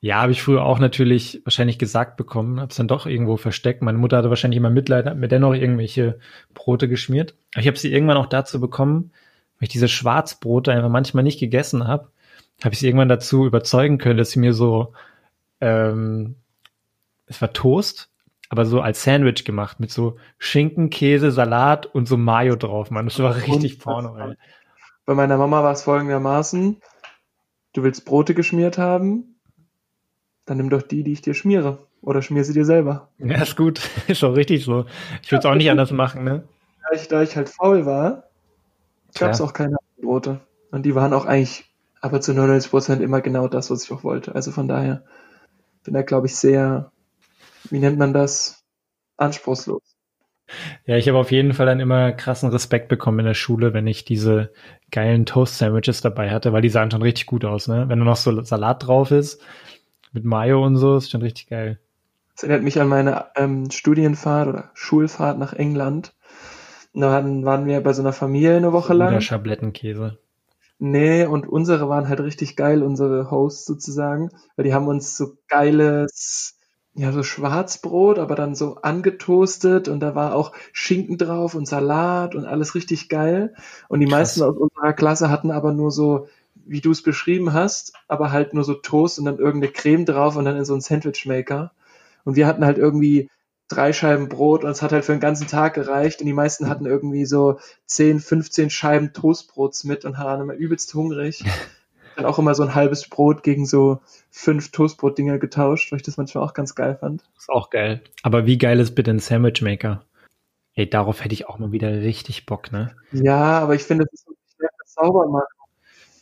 Ja, habe ich früher auch natürlich wahrscheinlich gesagt bekommen, habe es dann doch irgendwo versteckt. Meine Mutter hatte wahrscheinlich immer Mitleid, hat mir dennoch irgendwelche Brote geschmiert. Aber ich habe sie irgendwann auch dazu bekommen, weil ich diese Schwarzbrote einfach manchmal nicht gegessen habe, habe ich sie irgendwann dazu überzeugen können, dass sie mir so ähm, es war Toast, aber so als Sandwich gemacht mit so Schinken, Käse, Salat und so Mayo drauf, Mann. Das war richtig Porno, ey. Bei meiner Mama war es folgendermaßen, du willst Brote geschmiert haben, dann nimm doch die, die ich dir schmiere. Oder schmier sie dir selber. Ja, ist gut. *laughs* Ist auch richtig so. Ich würde es auch nicht anders machen, ne? Da ich, da ich halt faul war, gab es auch keine Brote. Und die waren auch eigentlich aber zu 99% immer genau das, was ich auch wollte. Also von daher bin da, glaube ich, sehr wie nennt man das, anspruchslos. Ja, ich habe auf jeden Fall dann immer krassen Respekt bekommen in der Schule, wenn ich diese geilen Toast-Sandwiches dabei hatte, weil die sahen schon richtig gut aus, ne? Wenn da noch so Salat drauf ist, mit Mayo und so, ist schon richtig geil. Das erinnert mich an meine ähm, Studienfahrt oder Schulfahrt nach England. Da waren wir bei so einer Familie eine Woche lang. Oder Schablettenkäse. Nee, und unsere waren halt richtig geil, unsere Hosts sozusagen, weil die haben uns so geiles ja, so Schwarzbrot, aber dann so angetoastet und da war auch Schinken drauf und Salat und alles richtig geil. Und die Krass. meisten aus unserer Klasse hatten aber nur so, wie du es beschrieben hast, aber halt nur so Toast und dann irgendeine Creme drauf und dann in so einen Sandwichmaker. Und wir hatten halt irgendwie drei Scheiben Brot und es hat halt für den ganzen Tag gereicht und die meisten hatten irgendwie so 10, 15 Scheiben Toastbrots mit und waren immer übelst hungrig. *laughs* dann auch immer so ein halbes Brot gegen so fünf Toastbrot-Dinger getauscht, weil ich das manchmal auch ganz geil fand. Das ist auch geil. Aber wie geil ist bitte ein Sandwich Maker? Ey, darauf hätte ich auch mal wieder richtig Bock, ne? Ja, aber ich finde, das ist so schwer sauber machen.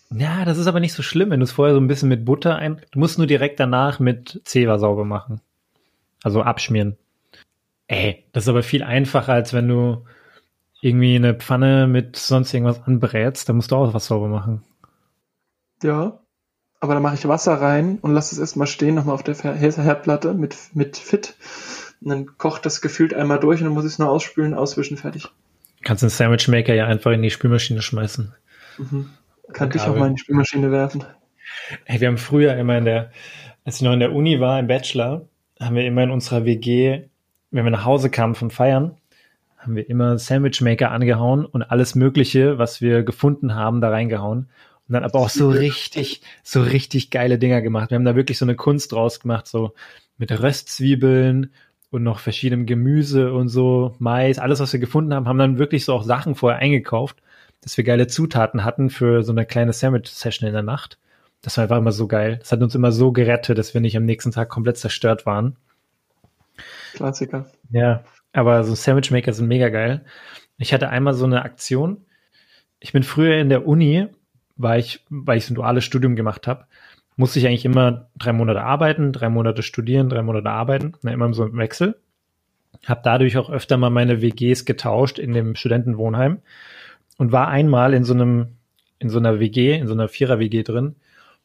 Ja, das ist aber nicht so schlimm, wenn du es vorher so ein bisschen mit Butter ein. Du musst nur direkt danach mit Zewa sauber machen. Also abschmieren. Ey, das ist aber viel einfacher, als wenn du irgendwie eine Pfanne mit sonst irgendwas anbrätst. Da musst du auch was sauber machen. Ja, aber dann mache ich Wasser rein und lasse es erstmal stehen, nochmal auf der Herdplatte mit, mit Fit. Und dann kocht das gefühlt einmal durch und dann muss ich es nur ausspülen, auswischen, fertig. Kannst den Sandwich Maker ja einfach in die Spülmaschine schmeißen. Mhm. Kann dich auch mal in die Spülmaschine werfen. Hey, wir haben früher immer in der, als ich noch in der Uni war, im Bachelor, haben wir immer in unserer WG, wenn wir nach Hause kamen vom Feiern, haben wir immer Sandwich Maker angehauen und alles Mögliche, was wir gefunden haben, da reingehauen. Und dann aber auch so richtig, so richtig geile Dinger gemacht. Wir haben da wirklich so eine Kunst draus gemacht, so mit Röstzwiebeln und noch verschiedenem Gemüse und so, Mais, alles, was wir gefunden haben, haben dann wirklich so auch Sachen vorher eingekauft, dass wir geile Zutaten hatten für so eine kleine Sandwich-Session in der Nacht. Das war einfach immer so geil. Das hat uns immer so gerettet, dass wir nicht am nächsten Tag komplett zerstört waren. Klassiker. Ja, aber so Sandwich Maker sind mega geil. Ich hatte einmal so eine Aktion. Ich bin früher in der Uni, weil ich, weil ich ein duales Studium gemacht habe, musste ich eigentlich immer drei Monate arbeiten, drei Monate studieren, drei Monate arbeiten, na, immer so im Wechsel. Habe dadurch auch öfter mal meine WGs getauscht in dem Studentenwohnheim und war einmal in so einem, in so einer WG, in so einer Vierer-WG drin.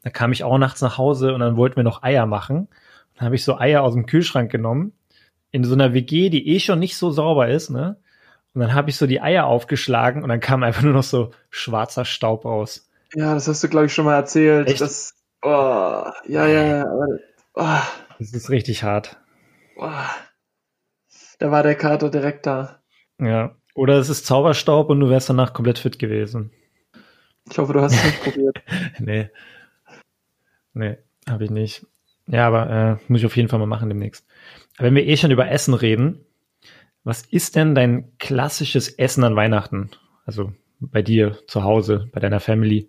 Da kam ich auch nachts nach Hause und dann wollten wir noch Eier machen. Dann habe ich so Eier aus dem Kühlschrank genommen, in so einer WG, die eh schon nicht so sauber ist, ne? Und dann habe ich so die Eier aufgeschlagen und dann kam einfach nur noch so schwarzer Staub raus. Ja, das hast du, glaube ich, schon mal erzählt. Echt? Das, oh, ja, ja, ja. Oh, Das ist richtig hart. oh. Da war der Kater direkt da. Ja. Oder es ist Zauberstaub und du wärst danach komplett fit gewesen. Ich hoffe, du hast es nicht *laughs* probiert. Nee. Nee, habe ich nicht. Ja, aber äh, muss ich auf jeden Fall mal machen demnächst. Aber wenn wir eh schon über Essen reden, was ist denn dein klassisches Essen an Weihnachten? Also bei dir zu Hause, bei deiner Family.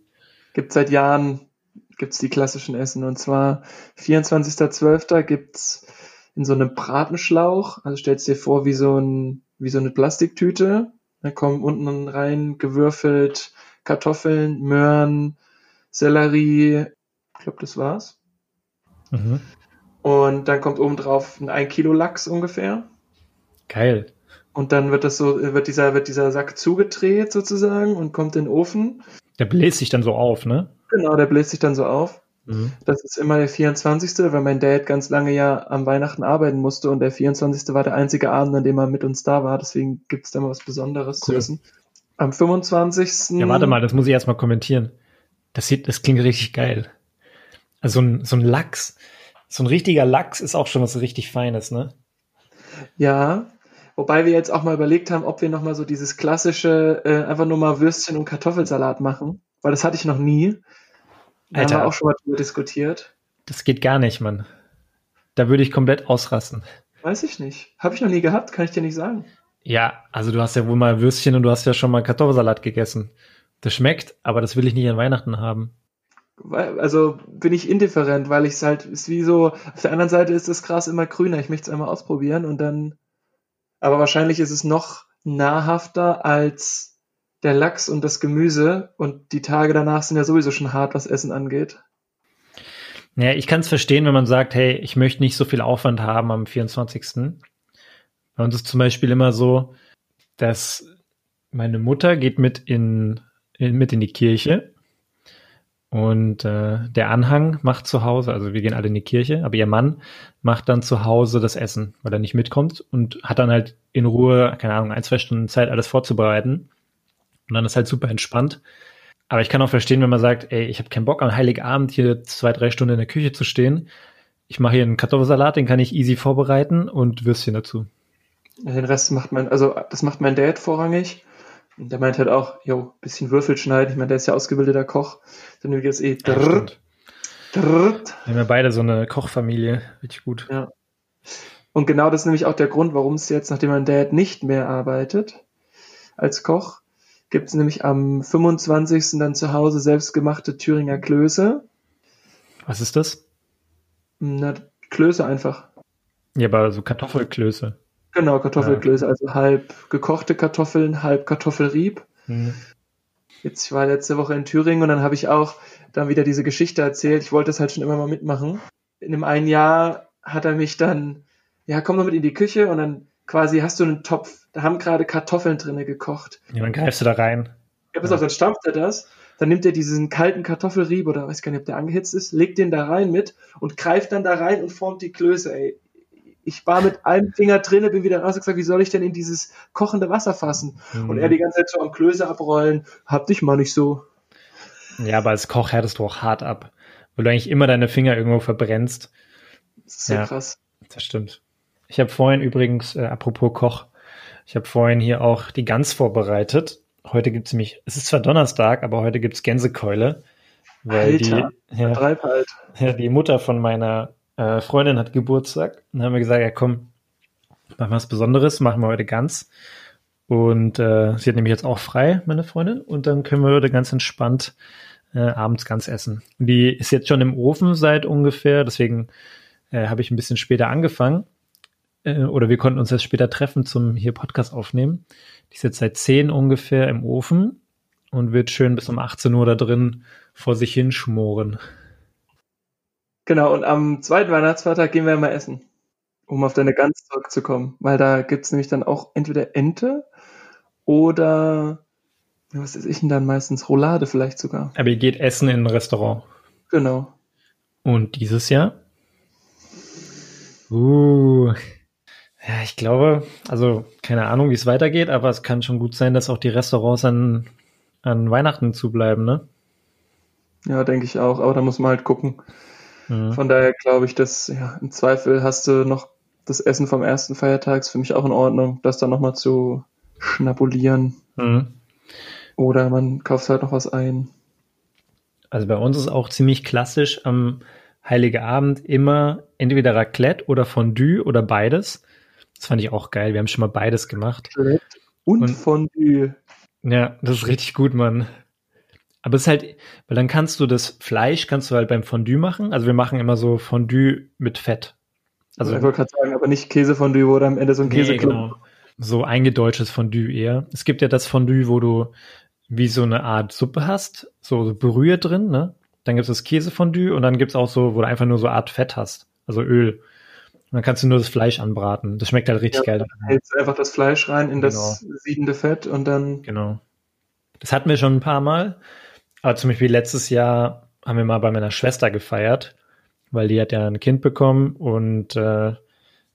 Gibt seit Jahren gibt's die klassischen Essen. Und zwar 24.12. gibt's in so einem Bratenschlauch, also stellst dir vor wie so, ein, wie so eine Plastiktüte. Da kommen unten rein gewürfelt Kartoffeln, Möhren, Sellerie. Ich glaube, das war's. Mhm. Und dann kommt oben drauf ein 1 Kilo Lachs ungefähr. Geil. Und dann wird das so, wird dieser, wird dieser Sack zugedreht sozusagen und kommt in den Ofen. Der bläst sich dann so auf, ne? Genau, der bläst sich dann so auf. Mhm. Das ist immer der 24., weil mein Dad ganz lange ja am Weihnachten arbeiten musste und der 24. war der einzige Abend, an dem er mit uns da war. Deswegen gibt's da mal was Besonderes zu Cool. essen. Am 25. Ja, warte mal, das muss ich erstmal kommentieren. Das sieht, das klingt richtig geil. Also so ein, so ein Lachs, so ein richtiger Lachs ist auch schon was richtig Feines, ne? Ja, wobei wir jetzt auch mal überlegt haben, ob wir nochmal so dieses klassische, äh, einfach nur mal Würstchen und Kartoffelsalat machen, weil das hatte ich noch nie. Da Alter. haben wir auch schon mal drüber diskutiert. Das geht gar nicht, Mann. Da würde ich komplett ausrasten. Weiß ich nicht. Habe ich noch nie gehabt, kann ich dir nicht sagen. Ja, also du hast ja wohl mal Würstchen und du hast ja schon mal Kartoffelsalat gegessen. Das schmeckt, aber das will ich nicht an Weihnachten haben. Also bin ich indifferent, weil ich es halt, ist wie so, auf der anderen Seite ist das Gras immer grüner. Ich möchte es einmal ausprobieren und dann, aber wahrscheinlich ist es noch nahrhafter als der Lachs und das Gemüse und die Tage danach sind ja sowieso schon hart, was Essen angeht. Ja, ich kann es verstehen, wenn man sagt, hey, ich möchte nicht so viel Aufwand haben am 24. Bei uns ist zum Beispiel immer so, dass meine Mutter geht mit in, in mit in die Kirche und äh, der Anhang macht zu Hause, also wir gehen alle in die Kirche, aber ihr Mann macht dann zu Hause das Essen, weil er nicht mitkommt und hat dann halt in Ruhe, keine Ahnung, ein, zwei Stunden Zeit, alles vorzubereiten. Und dann ist halt super entspannt. Aber ich kann auch verstehen, wenn man sagt, ey, ich habe keinen Bock am Heiligabend hier zwei, drei Stunden in der Küche zu stehen. Ich mache hier einen Kartoffelsalat, den kann ich easy vorbereiten und Würstchen dazu. Den Rest macht mein, also das macht mein Dad vorrangig. Und der meint halt auch, jo, bisschen Würfel schneiden. Ich meine, der ist ja ausgebildeter Koch. Dann wird jetzt eh drrrt, drrrt. Wir haben ja beide so eine Kochfamilie, richtig gut. Ja. Und genau das ist nämlich auch der Grund, warum es jetzt, nachdem mein Dad nicht mehr arbeitet als Koch, gibt es nämlich am 25. dann zu Hause selbstgemachte Thüringer Klöße. Was ist das? Na, Klöße einfach. Ja, aber so Kartoffelklöße. Genau, Kartoffelklöße, also halb gekochte Kartoffeln, halb Kartoffelrieb. Mhm. Jetzt, ich war letzte Woche in Thüringen und dann habe ich auch dann wieder diese Geschichte erzählt. Ich wollte das halt schon immer mal mitmachen. In einem einen Jahr hat er mich dann, ja, komm doch mit in die Küche und dann quasi hast du einen Topf, da haben gerade Kartoffeln drinne gekocht. Ja, dann greifst du da rein. Ja, pass Ja. auf, dann stampft er das, dann nimmt er diesen kalten Kartoffelrieb oder weiß gar nicht, ob der angehitzt ist, legt den da rein mit und greift dann da rein und formt die Klöße, ey. Ich war mit einem Finger drinne, bin wieder raus und gesagt, wie soll ich denn in dieses kochende Wasser fassen? Mhm. Und er die ganze Zeit so am Klöße abrollen, hab dich mal nicht so. Ja, aber als Koch härtest du auch hart ab, weil du eigentlich immer deine Finger irgendwo verbrennst. Das ist so Ja. krass. Das stimmt. Ich habe vorhin übrigens, äh, apropos Koch, ich habe vorhin hier auch die Gans vorbereitet. Heute gibt's nämlich, es ist zwar Donnerstag, aber heute gibt's Gänsekeule, weil Alter, die, ja, halt. ja, die Mutter von meiner äh, Freundin hat Geburtstag. Dann haben wir gesagt, ja komm, machen wir was Besonderes, machen wir heute Gans. Und äh, sie hat nämlich jetzt auch frei, meine Freundin, und dann können wir heute ganz entspannt äh, abends Gans essen. Die ist jetzt schon im Ofen seit ungefähr, deswegen äh, habe ich ein bisschen später angefangen. Äh, oder wir konnten uns jetzt später treffen zum hier Podcast aufnehmen. Die ist jetzt seit 10 ungefähr im Ofen und wird schön bis um 18 Uhr da drin vor sich hinschmoren. Genau, und am zweiten Weihnachtsfeiertag gehen wir mal essen. Um auf deine Gans zurückzukommen. Weil da gibt's nämlich dann auch entweder Ente oder, was ist ich denn dann meistens? Roulade vielleicht sogar. Aber ihr geht essen in ein Restaurant. Genau. Und dieses Jahr? Uh. Ja, ich glaube, also keine Ahnung, wie es weitergeht, aber es kann schon gut sein, dass auch die Restaurants an, an Weihnachten zubleiben, ne? Ja, denke ich auch. Aber da muss man halt gucken. Mhm. Von daher glaube ich, dass ja, im Zweifel hast du noch das Essen vom ersten Feiertag ist für mich auch in Ordnung, das dann nochmal zu schnabulieren. Mhm. Oder man kauft halt noch was ein. Also bei uns ist auch ziemlich klassisch am Heilige Abend immer entweder Raclette oder Fondue oder beides. Das fand ich auch geil. Wir haben schon mal beides gemacht. Raclette und, Und- Fondue. Ja, das ist richtig gut, Mann. Aber es ist halt, weil dann kannst du das Fleisch kannst du halt beim Fondue machen. Also wir machen immer so Fondue mit Fett. Also ich wollte gerade sagen, aber nicht Käsefondue, wo da am Ende so ein nee, Käseklumpen. genau. So eingedeutschtes Fondue eher. Es gibt ja das Fondue, wo du wie so eine Art Suppe hast, so, so Brühe drin, ne? Dann gibt es das Käsefondue und dann gibt es auch so, wo du einfach nur so Art Fett hast, also Öl. Und dann kannst du nur das Fleisch anbraten. Das schmeckt halt richtig Ja. geil. Hältst einfach das Fleisch rein in das siedende Fett und dann Genau. Das hatten wir schon ein paar Mal. Aber zum Beispiel letztes Jahr haben wir mal bei meiner Schwester gefeiert, weil die hat ja ein Kind bekommen und äh,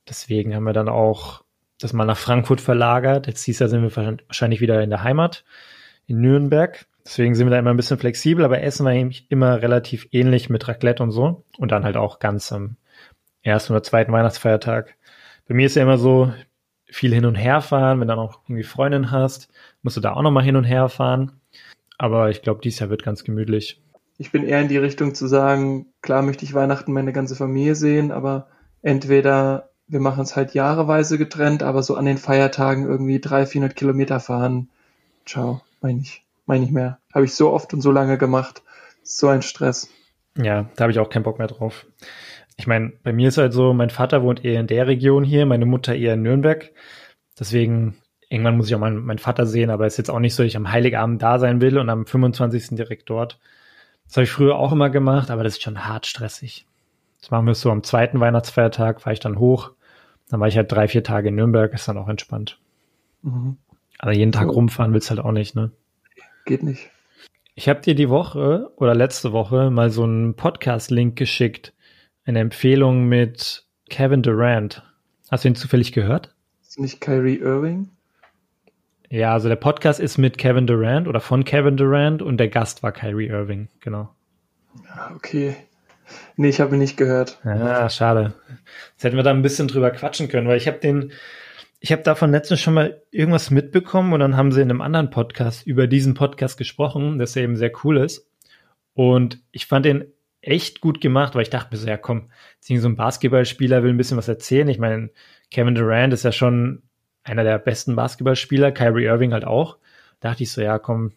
deswegen haben wir dann auch das mal nach Frankfurt verlagert. Jetzt dieses Jahr sind wir wahrscheinlich wieder in der Heimat in Nürnberg. Deswegen sind wir da immer ein bisschen flexibel, aber Essen war eigentlich immer relativ ähnlich mit Raclette und so. Und dann halt auch ganz am ersten oder zweiten Weihnachtsfeiertag. Bei mir ist ja immer so, viel hin und her fahren, wenn du dann auch irgendwie Freundin hast, musst du da auch nochmal hin und her fahren. Aber ich glaube, dieses Jahr wird ganz gemütlich. ich bin eher in die Richtung zu sagen, klar möchte ich Weihnachten meine ganze Familie sehen, aber entweder wir machen es halt jahreweise getrennt, aber so an den Feiertagen irgendwie 300, 400 Kilometer fahren. Ciao, meine ich, meine ich mehr. Habe ich so oft und so lange gemacht. So ein Stress. Ja, da habe ich auch keinen Bock mehr drauf. Ich meine, bei mir ist halt so, mein Vater wohnt eher in der Region hier, meine Mutter eher in Nürnberg. Deswegen, irgendwann muss ich auch meinen, meinen Vater sehen, aber es ist jetzt auch nicht so, dass ich am Heiligabend da sein will und am 25. direkt dort. Das habe ich früher auch immer gemacht, aber das ist schon hart stressig. Das machen wir so am zweiten Weihnachtsfeiertag, fahre ich dann hoch. Dann war ich halt drei, vier Tage in Nürnberg, ist dann auch entspannt. Mhm. Aber jeden Tag So. rumfahren willst halt auch nicht, ne? Geht nicht. Ich habe dir die Woche oder letzte Woche mal so einen Podcast-Link geschickt. Eine Empfehlung mit Kevin Durant. Hast du ihn zufällig gehört? Ist nicht Kyrie Irving? Ja, also der Podcast ist mit Kevin Durant oder von Kevin Durant und der Gast war Kyrie Irving, genau. Ja, okay. Nee, ich habe ihn nicht gehört. Ja, schade. Jetzt hätten wir da ein bisschen drüber quatschen können, weil ich habe den, ich habe davon letztens schon mal irgendwas mitbekommen und dann haben sie in einem anderen Podcast über diesen Podcast gesprochen, dass er eben sehr cool ist. Und ich fand den echt gut gemacht, weil ich dachte mir so, ja komm, so ein Basketballspieler will ein bisschen was erzählen. Ich meine, Kevin Durant ist ja schon einer der besten Basketballspieler, Kyrie Irving halt auch. Da dachte ich so, ja komm,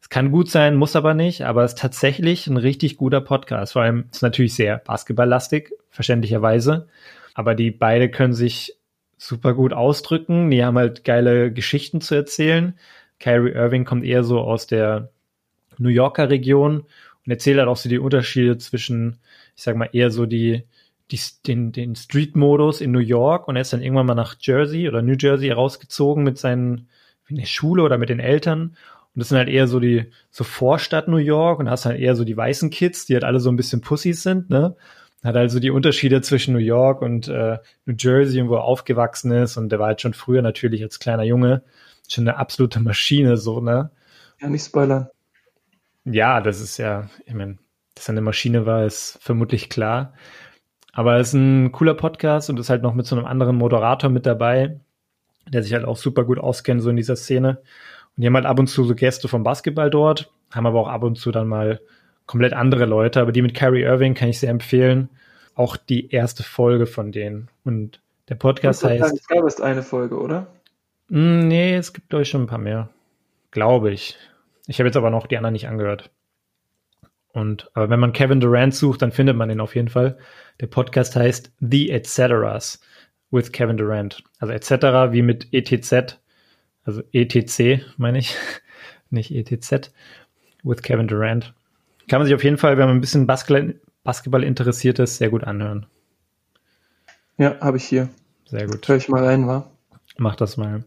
es kann gut sein, muss aber nicht, aber es ist tatsächlich ein richtig guter Podcast. Vor allem ist natürlich sehr basketballlastig, verständlicherweise. Aber die beide können sich super gut ausdrücken. Die haben halt geile Geschichten zu erzählen. Kyrie Irving kommt eher so aus der New Yorker Region und erzählt halt auch so die Unterschiede zwischen, ich sag mal, eher so die, die den, den Street-Modus in New York und er ist dann irgendwann mal nach Jersey oder New Jersey rausgezogen mit seinen, in der Schule oder mit den Eltern. Und das sind halt eher so die, so Vorstadt New York und hast halt eher so die weißen Kids, die halt alle so ein bisschen Pussys sind, ne? Hat also die Unterschiede zwischen New York und äh, New Jersey und wo er aufgewachsen ist und der war halt schon früher natürlich als kleiner Junge schon eine absolute Maschine, so, ne? Ja, nicht spoilern. Ja, das ist ja, ich meine, dass er eine Maschine war, ist vermutlich klar. Aber es ist ein cooler Podcast und ist halt noch mit so einem anderen Moderator mit dabei, der sich halt auch super gut auskennt, so in dieser Szene. Und die haben halt ab und zu so Gäste vom Basketball dort, haben aber auch ab und zu dann mal komplett andere Leute. Aber die mit Carrie Irving kann ich sehr empfehlen. Auch die erste Folge von denen. Und der Podcast heißt. Ich glaube, es ist eine Folge, oder? Hm, nee, es gibt, glaube ich, schon ein paar mehr. Glaube ich. Ich habe jetzt aber noch die anderen nicht angehört. Und aber wenn man Kevin Durant sucht, dann findet man ihn auf jeden Fall. Der Podcast heißt The Etceteras with Kevin Durant. Also etc. wie mit ETZ, also ETC meine ich, *laughs* nicht ETZ, with Kevin Durant. Kann man sich auf jeden Fall, wenn man ein bisschen Basketball, Basketball interessiert ist, sehr gut anhören. Ja, habe ich hier. Sehr gut. Hör ich mal rein, wa? Mach das mal.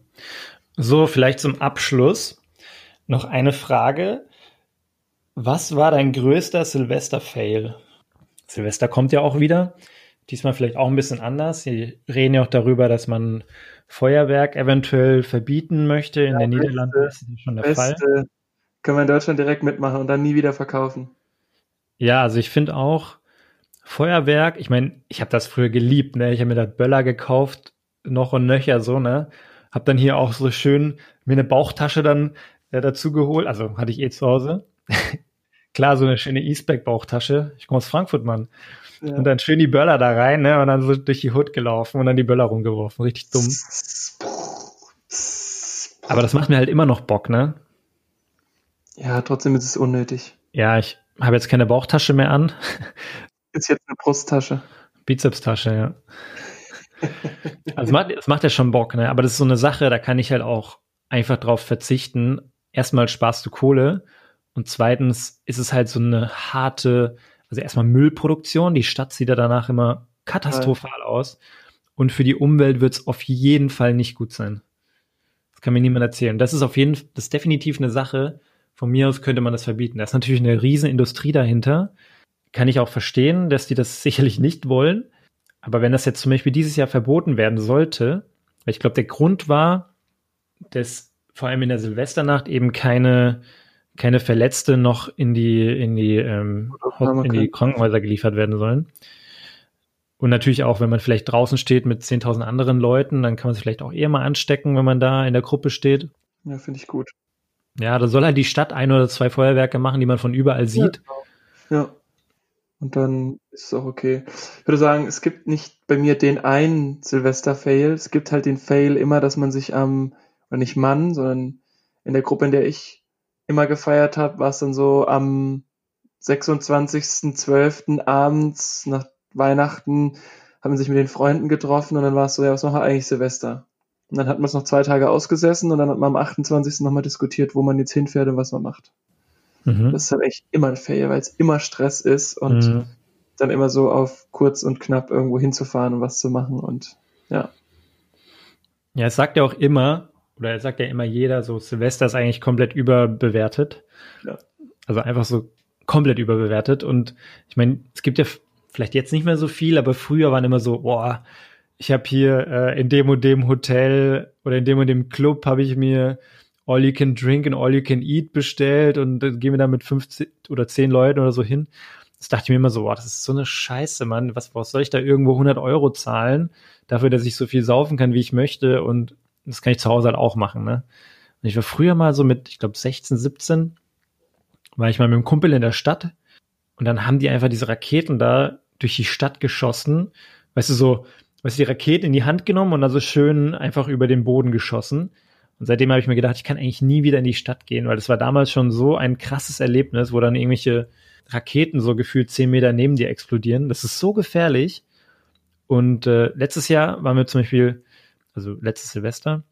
So, vielleicht zum Abschluss noch eine Frage. Was war dein größter Silvester-Fail? Silvester kommt ja auch wieder. Diesmal vielleicht auch ein bisschen anders. Sie reden ja auch darüber, dass man Feuerwerk eventuell verbieten möchte. In ja, den Niederlanden ist das schon der beste, Fall. Können wir in Deutschland direkt mitmachen und dann nie wieder verkaufen. Ja, also ich finde auch Feuerwerk, ich meine, ich habe das früher geliebt, ne? Ich habe mir das Böller gekauft, noch und nöcher so, ne? Hab dann hier auch so schön mir eine Bauchtasche dann äh, dazu geholt. Also hatte ich eh zu Hause. Klar, so eine schöne E-Spec-Bauchtasche. Ich komme aus Frankfurt, Mann. Ja. Und dann schön die Böller da rein, ne? Und dann so durch die Hut gelaufen und dann die Böller rumgeworfen. Richtig dumm. Aber das macht mir halt immer noch Bock, ne? Ja, trotzdem ist es unnötig. Ja, ich habe jetzt keine Bauchtasche mehr an. Ist jetzt eine Brusttasche. Bizepstasche, ja. also es macht, es macht ja schon Bock, ne? Aber das ist so eine Sache, da kann ich halt auch einfach drauf verzichten. Erstmal sparst du Kohle und zweitens ist es halt so eine harte, also erstmal Müllproduktion. Die Stadt sieht ja danach immer katastrophal ja. aus. Und für die Umwelt wird es auf jeden Fall nicht gut sein. Das kann mir niemand erzählen. Das ist auf jeden Fall, das ist definitiv eine Sache. Von mir aus könnte man das verbieten. Da ist natürlich eine riesen Industrie dahinter. Kann ich auch verstehen, dass die das *laughs* sicherlich nicht wollen. Aber wenn das jetzt zum Beispiel dieses Jahr verboten werden sollte, weil ich glaube, der Grund war, dass vor allem in der Silvesternacht eben keine, keine Verletzte noch in die, in die, ähm, in die Krankenhäuser geliefert werden sollen. Und natürlich auch, wenn man vielleicht draußen steht mit 10.000 anderen Leuten, dann kann man sich vielleicht auch eher mal anstecken, wenn man da in der Gruppe steht. Ja, finde ich gut. Ja, da soll halt die Stadt ein oder zwei Feuerwerke machen, die man von überall sieht. Ja, genau. ja. Und dann ist es auch okay. Ich würde sagen, es gibt nicht bei mir den einen Silvester-Fail. Es gibt halt den Fail immer, dass man sich am, oder nicht Mann, sondern in der Gruppe, in der ich immer gefeiert habe, war es dann so am 26.12. abends nach Weihnachten haben sich mit den Freunden getroffen und dann war es so, ja, was machen wir eigentlich Silvester? Und dann hat man es noch zwei Tage ausgesessen und dann hat man am 28. nochmal diskutiert, wo man jetzt hinfährt und was man macht. Mhm. Das ist halt echt immer ein Fail, weil es immer Stress ist und mhm. dann immer so auf kurz und knapp irgendwo hinzufahren und was zu machen und ja. Ja, es sagt ja auch immer, oder es sagt ja immer jeder, so Silvester ist eigentlich komplett überbewertet. Ja. Also einfach so komplett überbewertet. Und ich meine, es gibt ja vielleicht jetzt nicht mehr so viel, aber früher waren immer so, boah, ich habe hier äh, in dem und dem Hotel oder in dem und dem Club habe ich mir All You Can Drink und All You Can Eat bestellt und dann gehen wir da mit 15 oder 10 Leuten oder so hin. Das dachte ich mir immer so, boah, das ist so eine Scheiße, Mann. Was, was soll ich da irgendwo 100 Euro zahlen dafür, dass ich so viel saufen kann, wie ich möchte und das kann ich zu Hause halt auch machen, ne? Und ich war früher mal so mit, ich glaube 16, 17, war ich mal mit einem Kumpel in der Stadt und dann haben die einfach diese Raketen da durch die Stadt geschossen. Weißt du, so weißt du, die Rakete in die Hand genommen und dann so schön einfach über den Boden geschossen. Und seitdem habe ich mir gedacht, ich kann eigentlich nie wieder in die Stadt gehen, weil das war damals schon so ein krasses Erlebnis, wo dann irgendwelche Raketen so gefühlt zehn Meter neben dir explodieren. Das ist so gefährlich. Und äh, letztes Jahr waren wir zum Beispiel, also letztes Silvester,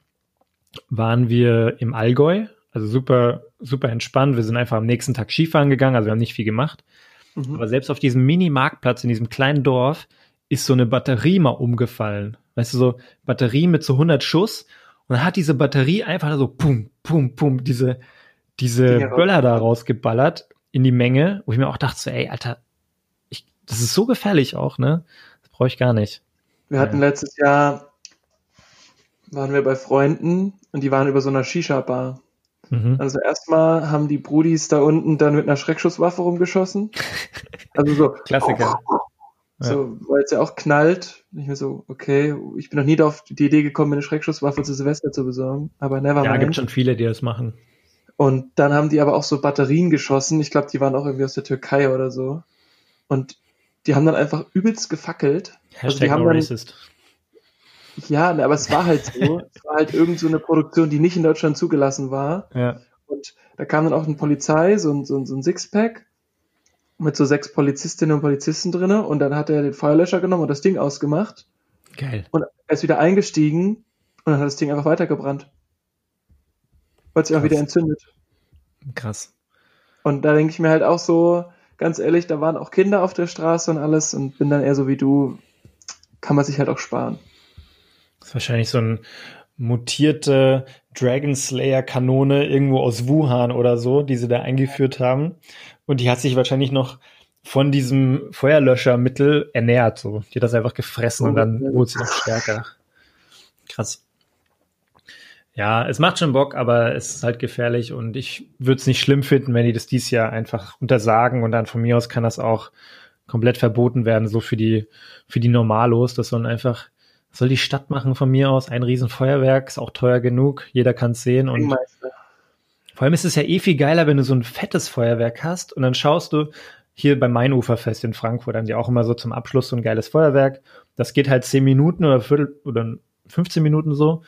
waren wir im Allgäu, also super, super entspannt. Wir sind einfach am nächsten Tag Skifahren gegangen, also wir haben nicht viel gemacht. Mhm. Aber selbst auf diesem Mini-Marktplatz in diesem kleinen Dorf ist so eine Batterie mal umgefallen. Weißt du, so Batterie mit so 100 Schuss. Und dann hat diese Batterie einfach so pum, pum, pum, diese, diese Böller da rausgeballert in die Menge, wo ich mir auch dachte so, ey, Alter, ich, das ist so gefährlich auch, ne? Das brauche ich gar nicht. Wir hatten letztes Jahr, waren wir bei Freunden und die waren über so einer Shisha-Bar. Mhm. Also erstmal haben die Brudis da unten dann mit einer Schreckschusswaffe rumgeschossen. Also so. Klassiker. *laughs* So, ja. weil es ja auch knallt. Ich mir so, okay, ich bin noch nie auf die Idee gekommen, eine Schreckschusswaffe zu Silvester zu besorgen, aber never Ja, mind. gibt schon viele, die das machen. Und dann haben die aber auch so Batterien geschossen. Ich glaube, die waren auch irgendwie aus der Türkei oder so. Und die haben dann einfach übelst gefackelt. Hashtag also die haben no dann, racist. Ja, aber es war halt so. es war halt irgend so eine Produktion, die nicht in Deutschland zugelassen war. Ja. Und da kam dann auch eine Polizei, so ein, so ein, so ein Sixpack mit so sechs Polizistinnen und Polizisten drinne und dann hat er den Feuerlöscher genommen und das Ding ausgemacht. Geil. Und er ist wieder eingestiegen und dann hat das Ding einfach weitergebrannt. Weil es sich auch wieder entzündet. Krass. Und da denke ich mir halt auch so, ganz ehrlich, da waren auch Kinder auf der Straße und alles und bin dann eher so wie du, kann man sich halt auch sparen. Das ist wahrscheinlich so ein mutierte Dragon Slayer Kanone irgendwo aus Wuhan oder so, die sie da eingeführt haben. Und die hat sich wahrscheinlich noch von diesem Feuerlöschermittel ernährt, so. Die hat das einfach gefressen oh, und dann wurde sie noch stärker. Krass. Ja, es macht schon Bock, aber es ist halt gefährlich und ich würde es nicht schlimm finden, wenn die das dies Jahr einfach untersagen und dann von mir aus kann das auch komplett verboten werden, so für die, für die Normalos. Das sollen einfach soll die Stadt machen von mir aus. Ein Riesenfeuerwerk, ist auch teuer genug. Jeder kann es sehen. Und vor allem ist es ja eh viel geiler, wenn du so ein fettes Feuerwerk hast und dann schaust du hier beim Mainuferfest in Frankfurt, haben die auch immer so zum Abschluss so ein geiles Feuerwerk. Das geht halt zehn Minuten oder Viertel oder 15 Minuten so.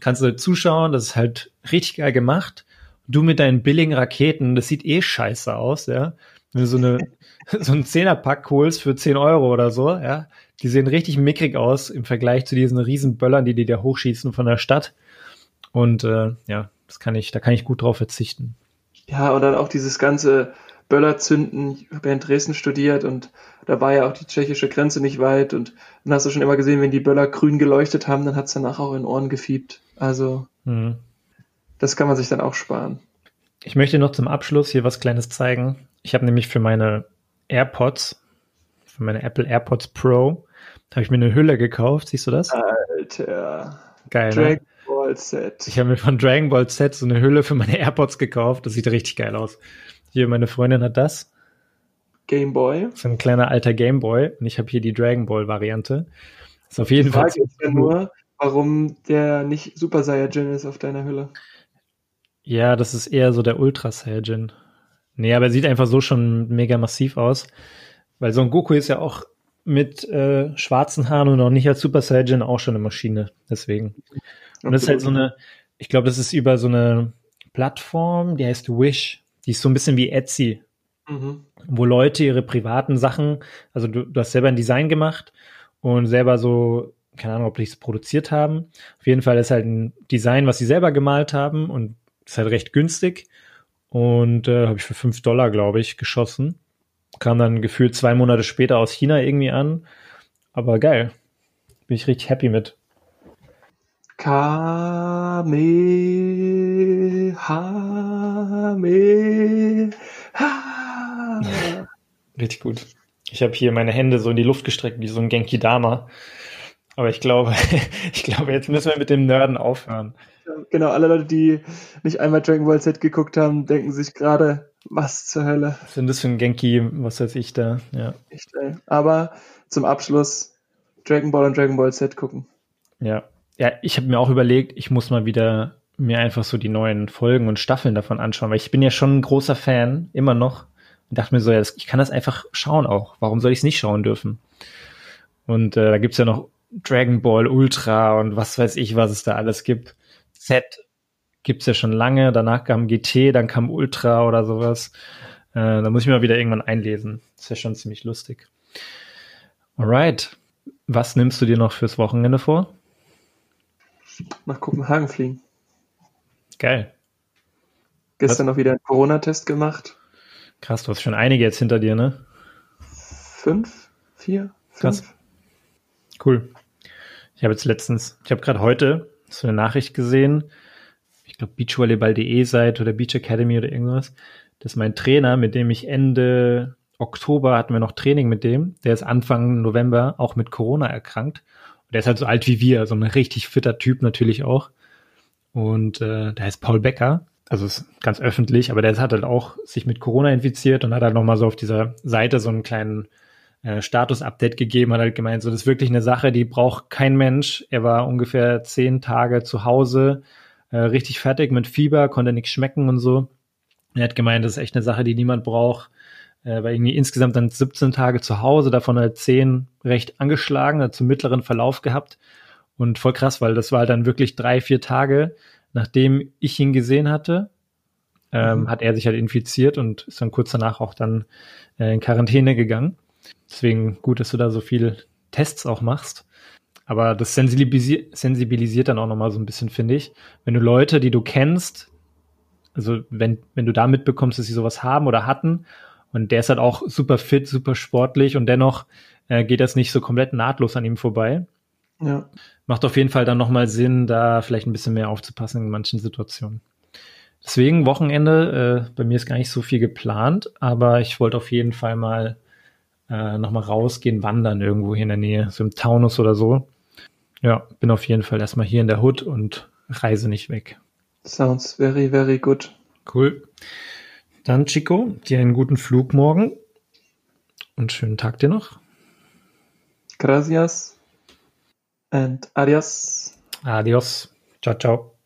Kannst du zuschauen, das ist halt richtig geil gemacht. Du mit deinen billigen Raketen, das sieht eh scheiße aus, ja. Wenn du so eine, *laughs* so einen Zehnerpack holst für 10 Euro oder so, ja, die sehen richtig mickrig aus im Vergleich zu diesen riesen Böllern, die die da hochschießen von der Stadt. Und äh, ja, das kann ich, da kann ich gut drauf verzichten. Ja, und dann auch dieses ganze Böllerzünden. Ich habe ja in Dresden studiert und da war ja auch die tschechische Grenze nicht weit und dann hast du schon immer gesehen, wenn die Böller grün geleuchtet haben, dann hat es danach auch in Ohren gefiebt. Also mhm. das kann man sich dann auch sparen. Ich möchte noch zum Abschluss hier was Kleines zeigen. Ich habe nämlich für meine AirPods, für meine Apple AirPods Pro, habe ich mir eine Hülle gekauft. Siehst du das? Alter. Geil, ne? Dragon ne? Ball Set. Ich habe mir von Dragon Ball Z so eine Hülle für meine *laughs* AirPods gekauft. Das sieht richtig geil aus. Hier, meine Freundin hat das. Game Boy. So ein kleiner alter Game Boy. Und ich habe hier die Dragon Ball Variante. Ist auf jeden die Frage Fall. ist ja nur, warum der nicht Super Saiyajin ist auf deiner Hülle. Ja, das ist eher so der Ultra Saiyajin. Nee, aber er sieht einfach so schon mega massiv aus. Weil so ein Goku ist ja auch mit äh, schwarzen Haaren und auch nicht als Super Saiyan auch schon eine Maschine. Deswegen. Und das ist halt so eine, ich glaube, das ist über so eine Plattform, die heißt Wish. Die ist so ein bisschen wie Etsy, mhm. wo Leute ihre privaten Sachen, also du, du hast selber ein Design gemacht und selber so, keine Ahnung, ob die es produziert haben. Auf jeden Fall ist halt ein Design, was sie selber gemalt haben und ist halt recht günstig. Und äh, habe ich für fünf Dollar, glaube ich, geschossen. Kam dann gefühlt zwei Monate später aus China irgendwie an. Aber geil. Bin ich richtig happy mit. Kamehame. richtig gut. Ich habe hier meine Hände so in die Luft gestreckt wie so ein Genki Dama. Aber ich glaube, *laughs* ich glaube, jetzt müssen wir mit dem Nerden aufhören. Genau, alle Leute, die nicht einmal Dragon Ball Z geguckt haben, denken sich gerade, was zur Hölle. Was sind das für ein Genki, was weiß ich da, ja. Echt, ey. Aber zum Abschluss Dragon Ball und Dragon Ball Z gucken. Ja. Ja, ich habe mir auch überlegt, ich muss mal wieder mir einfach so die neuen Folgen und Staffeln davon anschauen, weil ich bin ja schon ein großer Fan, immer noch. Und dachte mir so, ja, ich kann das einfach schauen auch. Warum soll ich es nicht schauen dürfen? Und äh, da gibt's ja noch Dragon Ball Ultra und was weiß ich, was es da alles gibt. Z gibt's ja schon lange, danach kam GT, dann kam Ultra oder sowas. Äh, da muss ich mir mal wieder irgendwann einlesen. Das ist ja schon ziemlich lustig. Alright. Was nimmst du dir noch fürs Wochenende vor? Nach Kopenhagen fliegen. Geil. Gestern Was? noch wieder einen Corona-Test gemacht. Krass, du hast schon einige jetzt hinter dir, ne? Fünf? Vier? Fünf? Krass. Cool. Ich habe jetzt letztens, ich habe gerade heute so eine Nachricht gesehen, ich glaube beachvolleyball.de Seite oder Beach Academy oder irgendwas, dass mein Trainer, mit dem ich Ende Oktober hatten wir noch Training mit dem, der ist Anfang November auch mit Corona erkrankt. Und der ist halt so alt wie wir, so ein richtig fitter Typ natürlich auch. Und äh, der heißt Paul Becker. also ist ganz öffentlich, aber der hat halt auch sich mit Corona infiziert und hat halt nochmal so auf dieser Seite so einen kleinen äh, Status-Update gegeben, hat halt gemeint, so das ist wirklich eine Sache, die braucht kein Mensch. Er war ungefähr zehn Tage zu Hause, äh, richtig fertig mit Fieber, konnte nichts schmecken und so. Er hat gemeint, das ist echt eine Sache, die niemand braucht. Er war irgendwie insgesamt dann 17 Tage zu Hause, davon halt 10 recht angeschlagen, hat zum mittleren Verlauf gehabt. Und voll krass, weil das war halt dann wirklich drei, vier Tage, nachdem ich ihn gesehen hatte, ähm, mhm. hat er sich halt infiziert und ist dann kurz danach auch dann äh, in Quarantäne gegangen. Deswegen gut, dass du da so viel Tests auch machst. Aber das sensibilisiert, sensibilisiert dann auch nochmal so ein bisschen, finde ich. Wenn du Leute, die du kennst, also wenn, wenn du da mitbekommst, dass sie sowas haben oder hatten, und der ist halt auch super fit, super sportlich und dennoch äh, geht das nicht so komplett nahtlos an ihm vorbei. Ja. Macht auf jeden Fall dann nochmal Sinn, da vielleicht ein bisschen mehr aufzupassen in manchen Situationen. Deswegen Wochenende, äh, bei mir ist gar nicht so viel geplant, aber ich wollte auf jeden Fall mal äh, nochmal rausgehen, wandern irgendwo hier in der Nähe, so im Taunus oder so. Ja, bin auf jeden Fall erstmal hier in der Hut und reise nicht weg. Sounds very, very good. Cool. Dann, Chico, dir einen guten Flug morgen und schönen Tag dir noch. Gracias and adios. Adios. Ciao, ciao.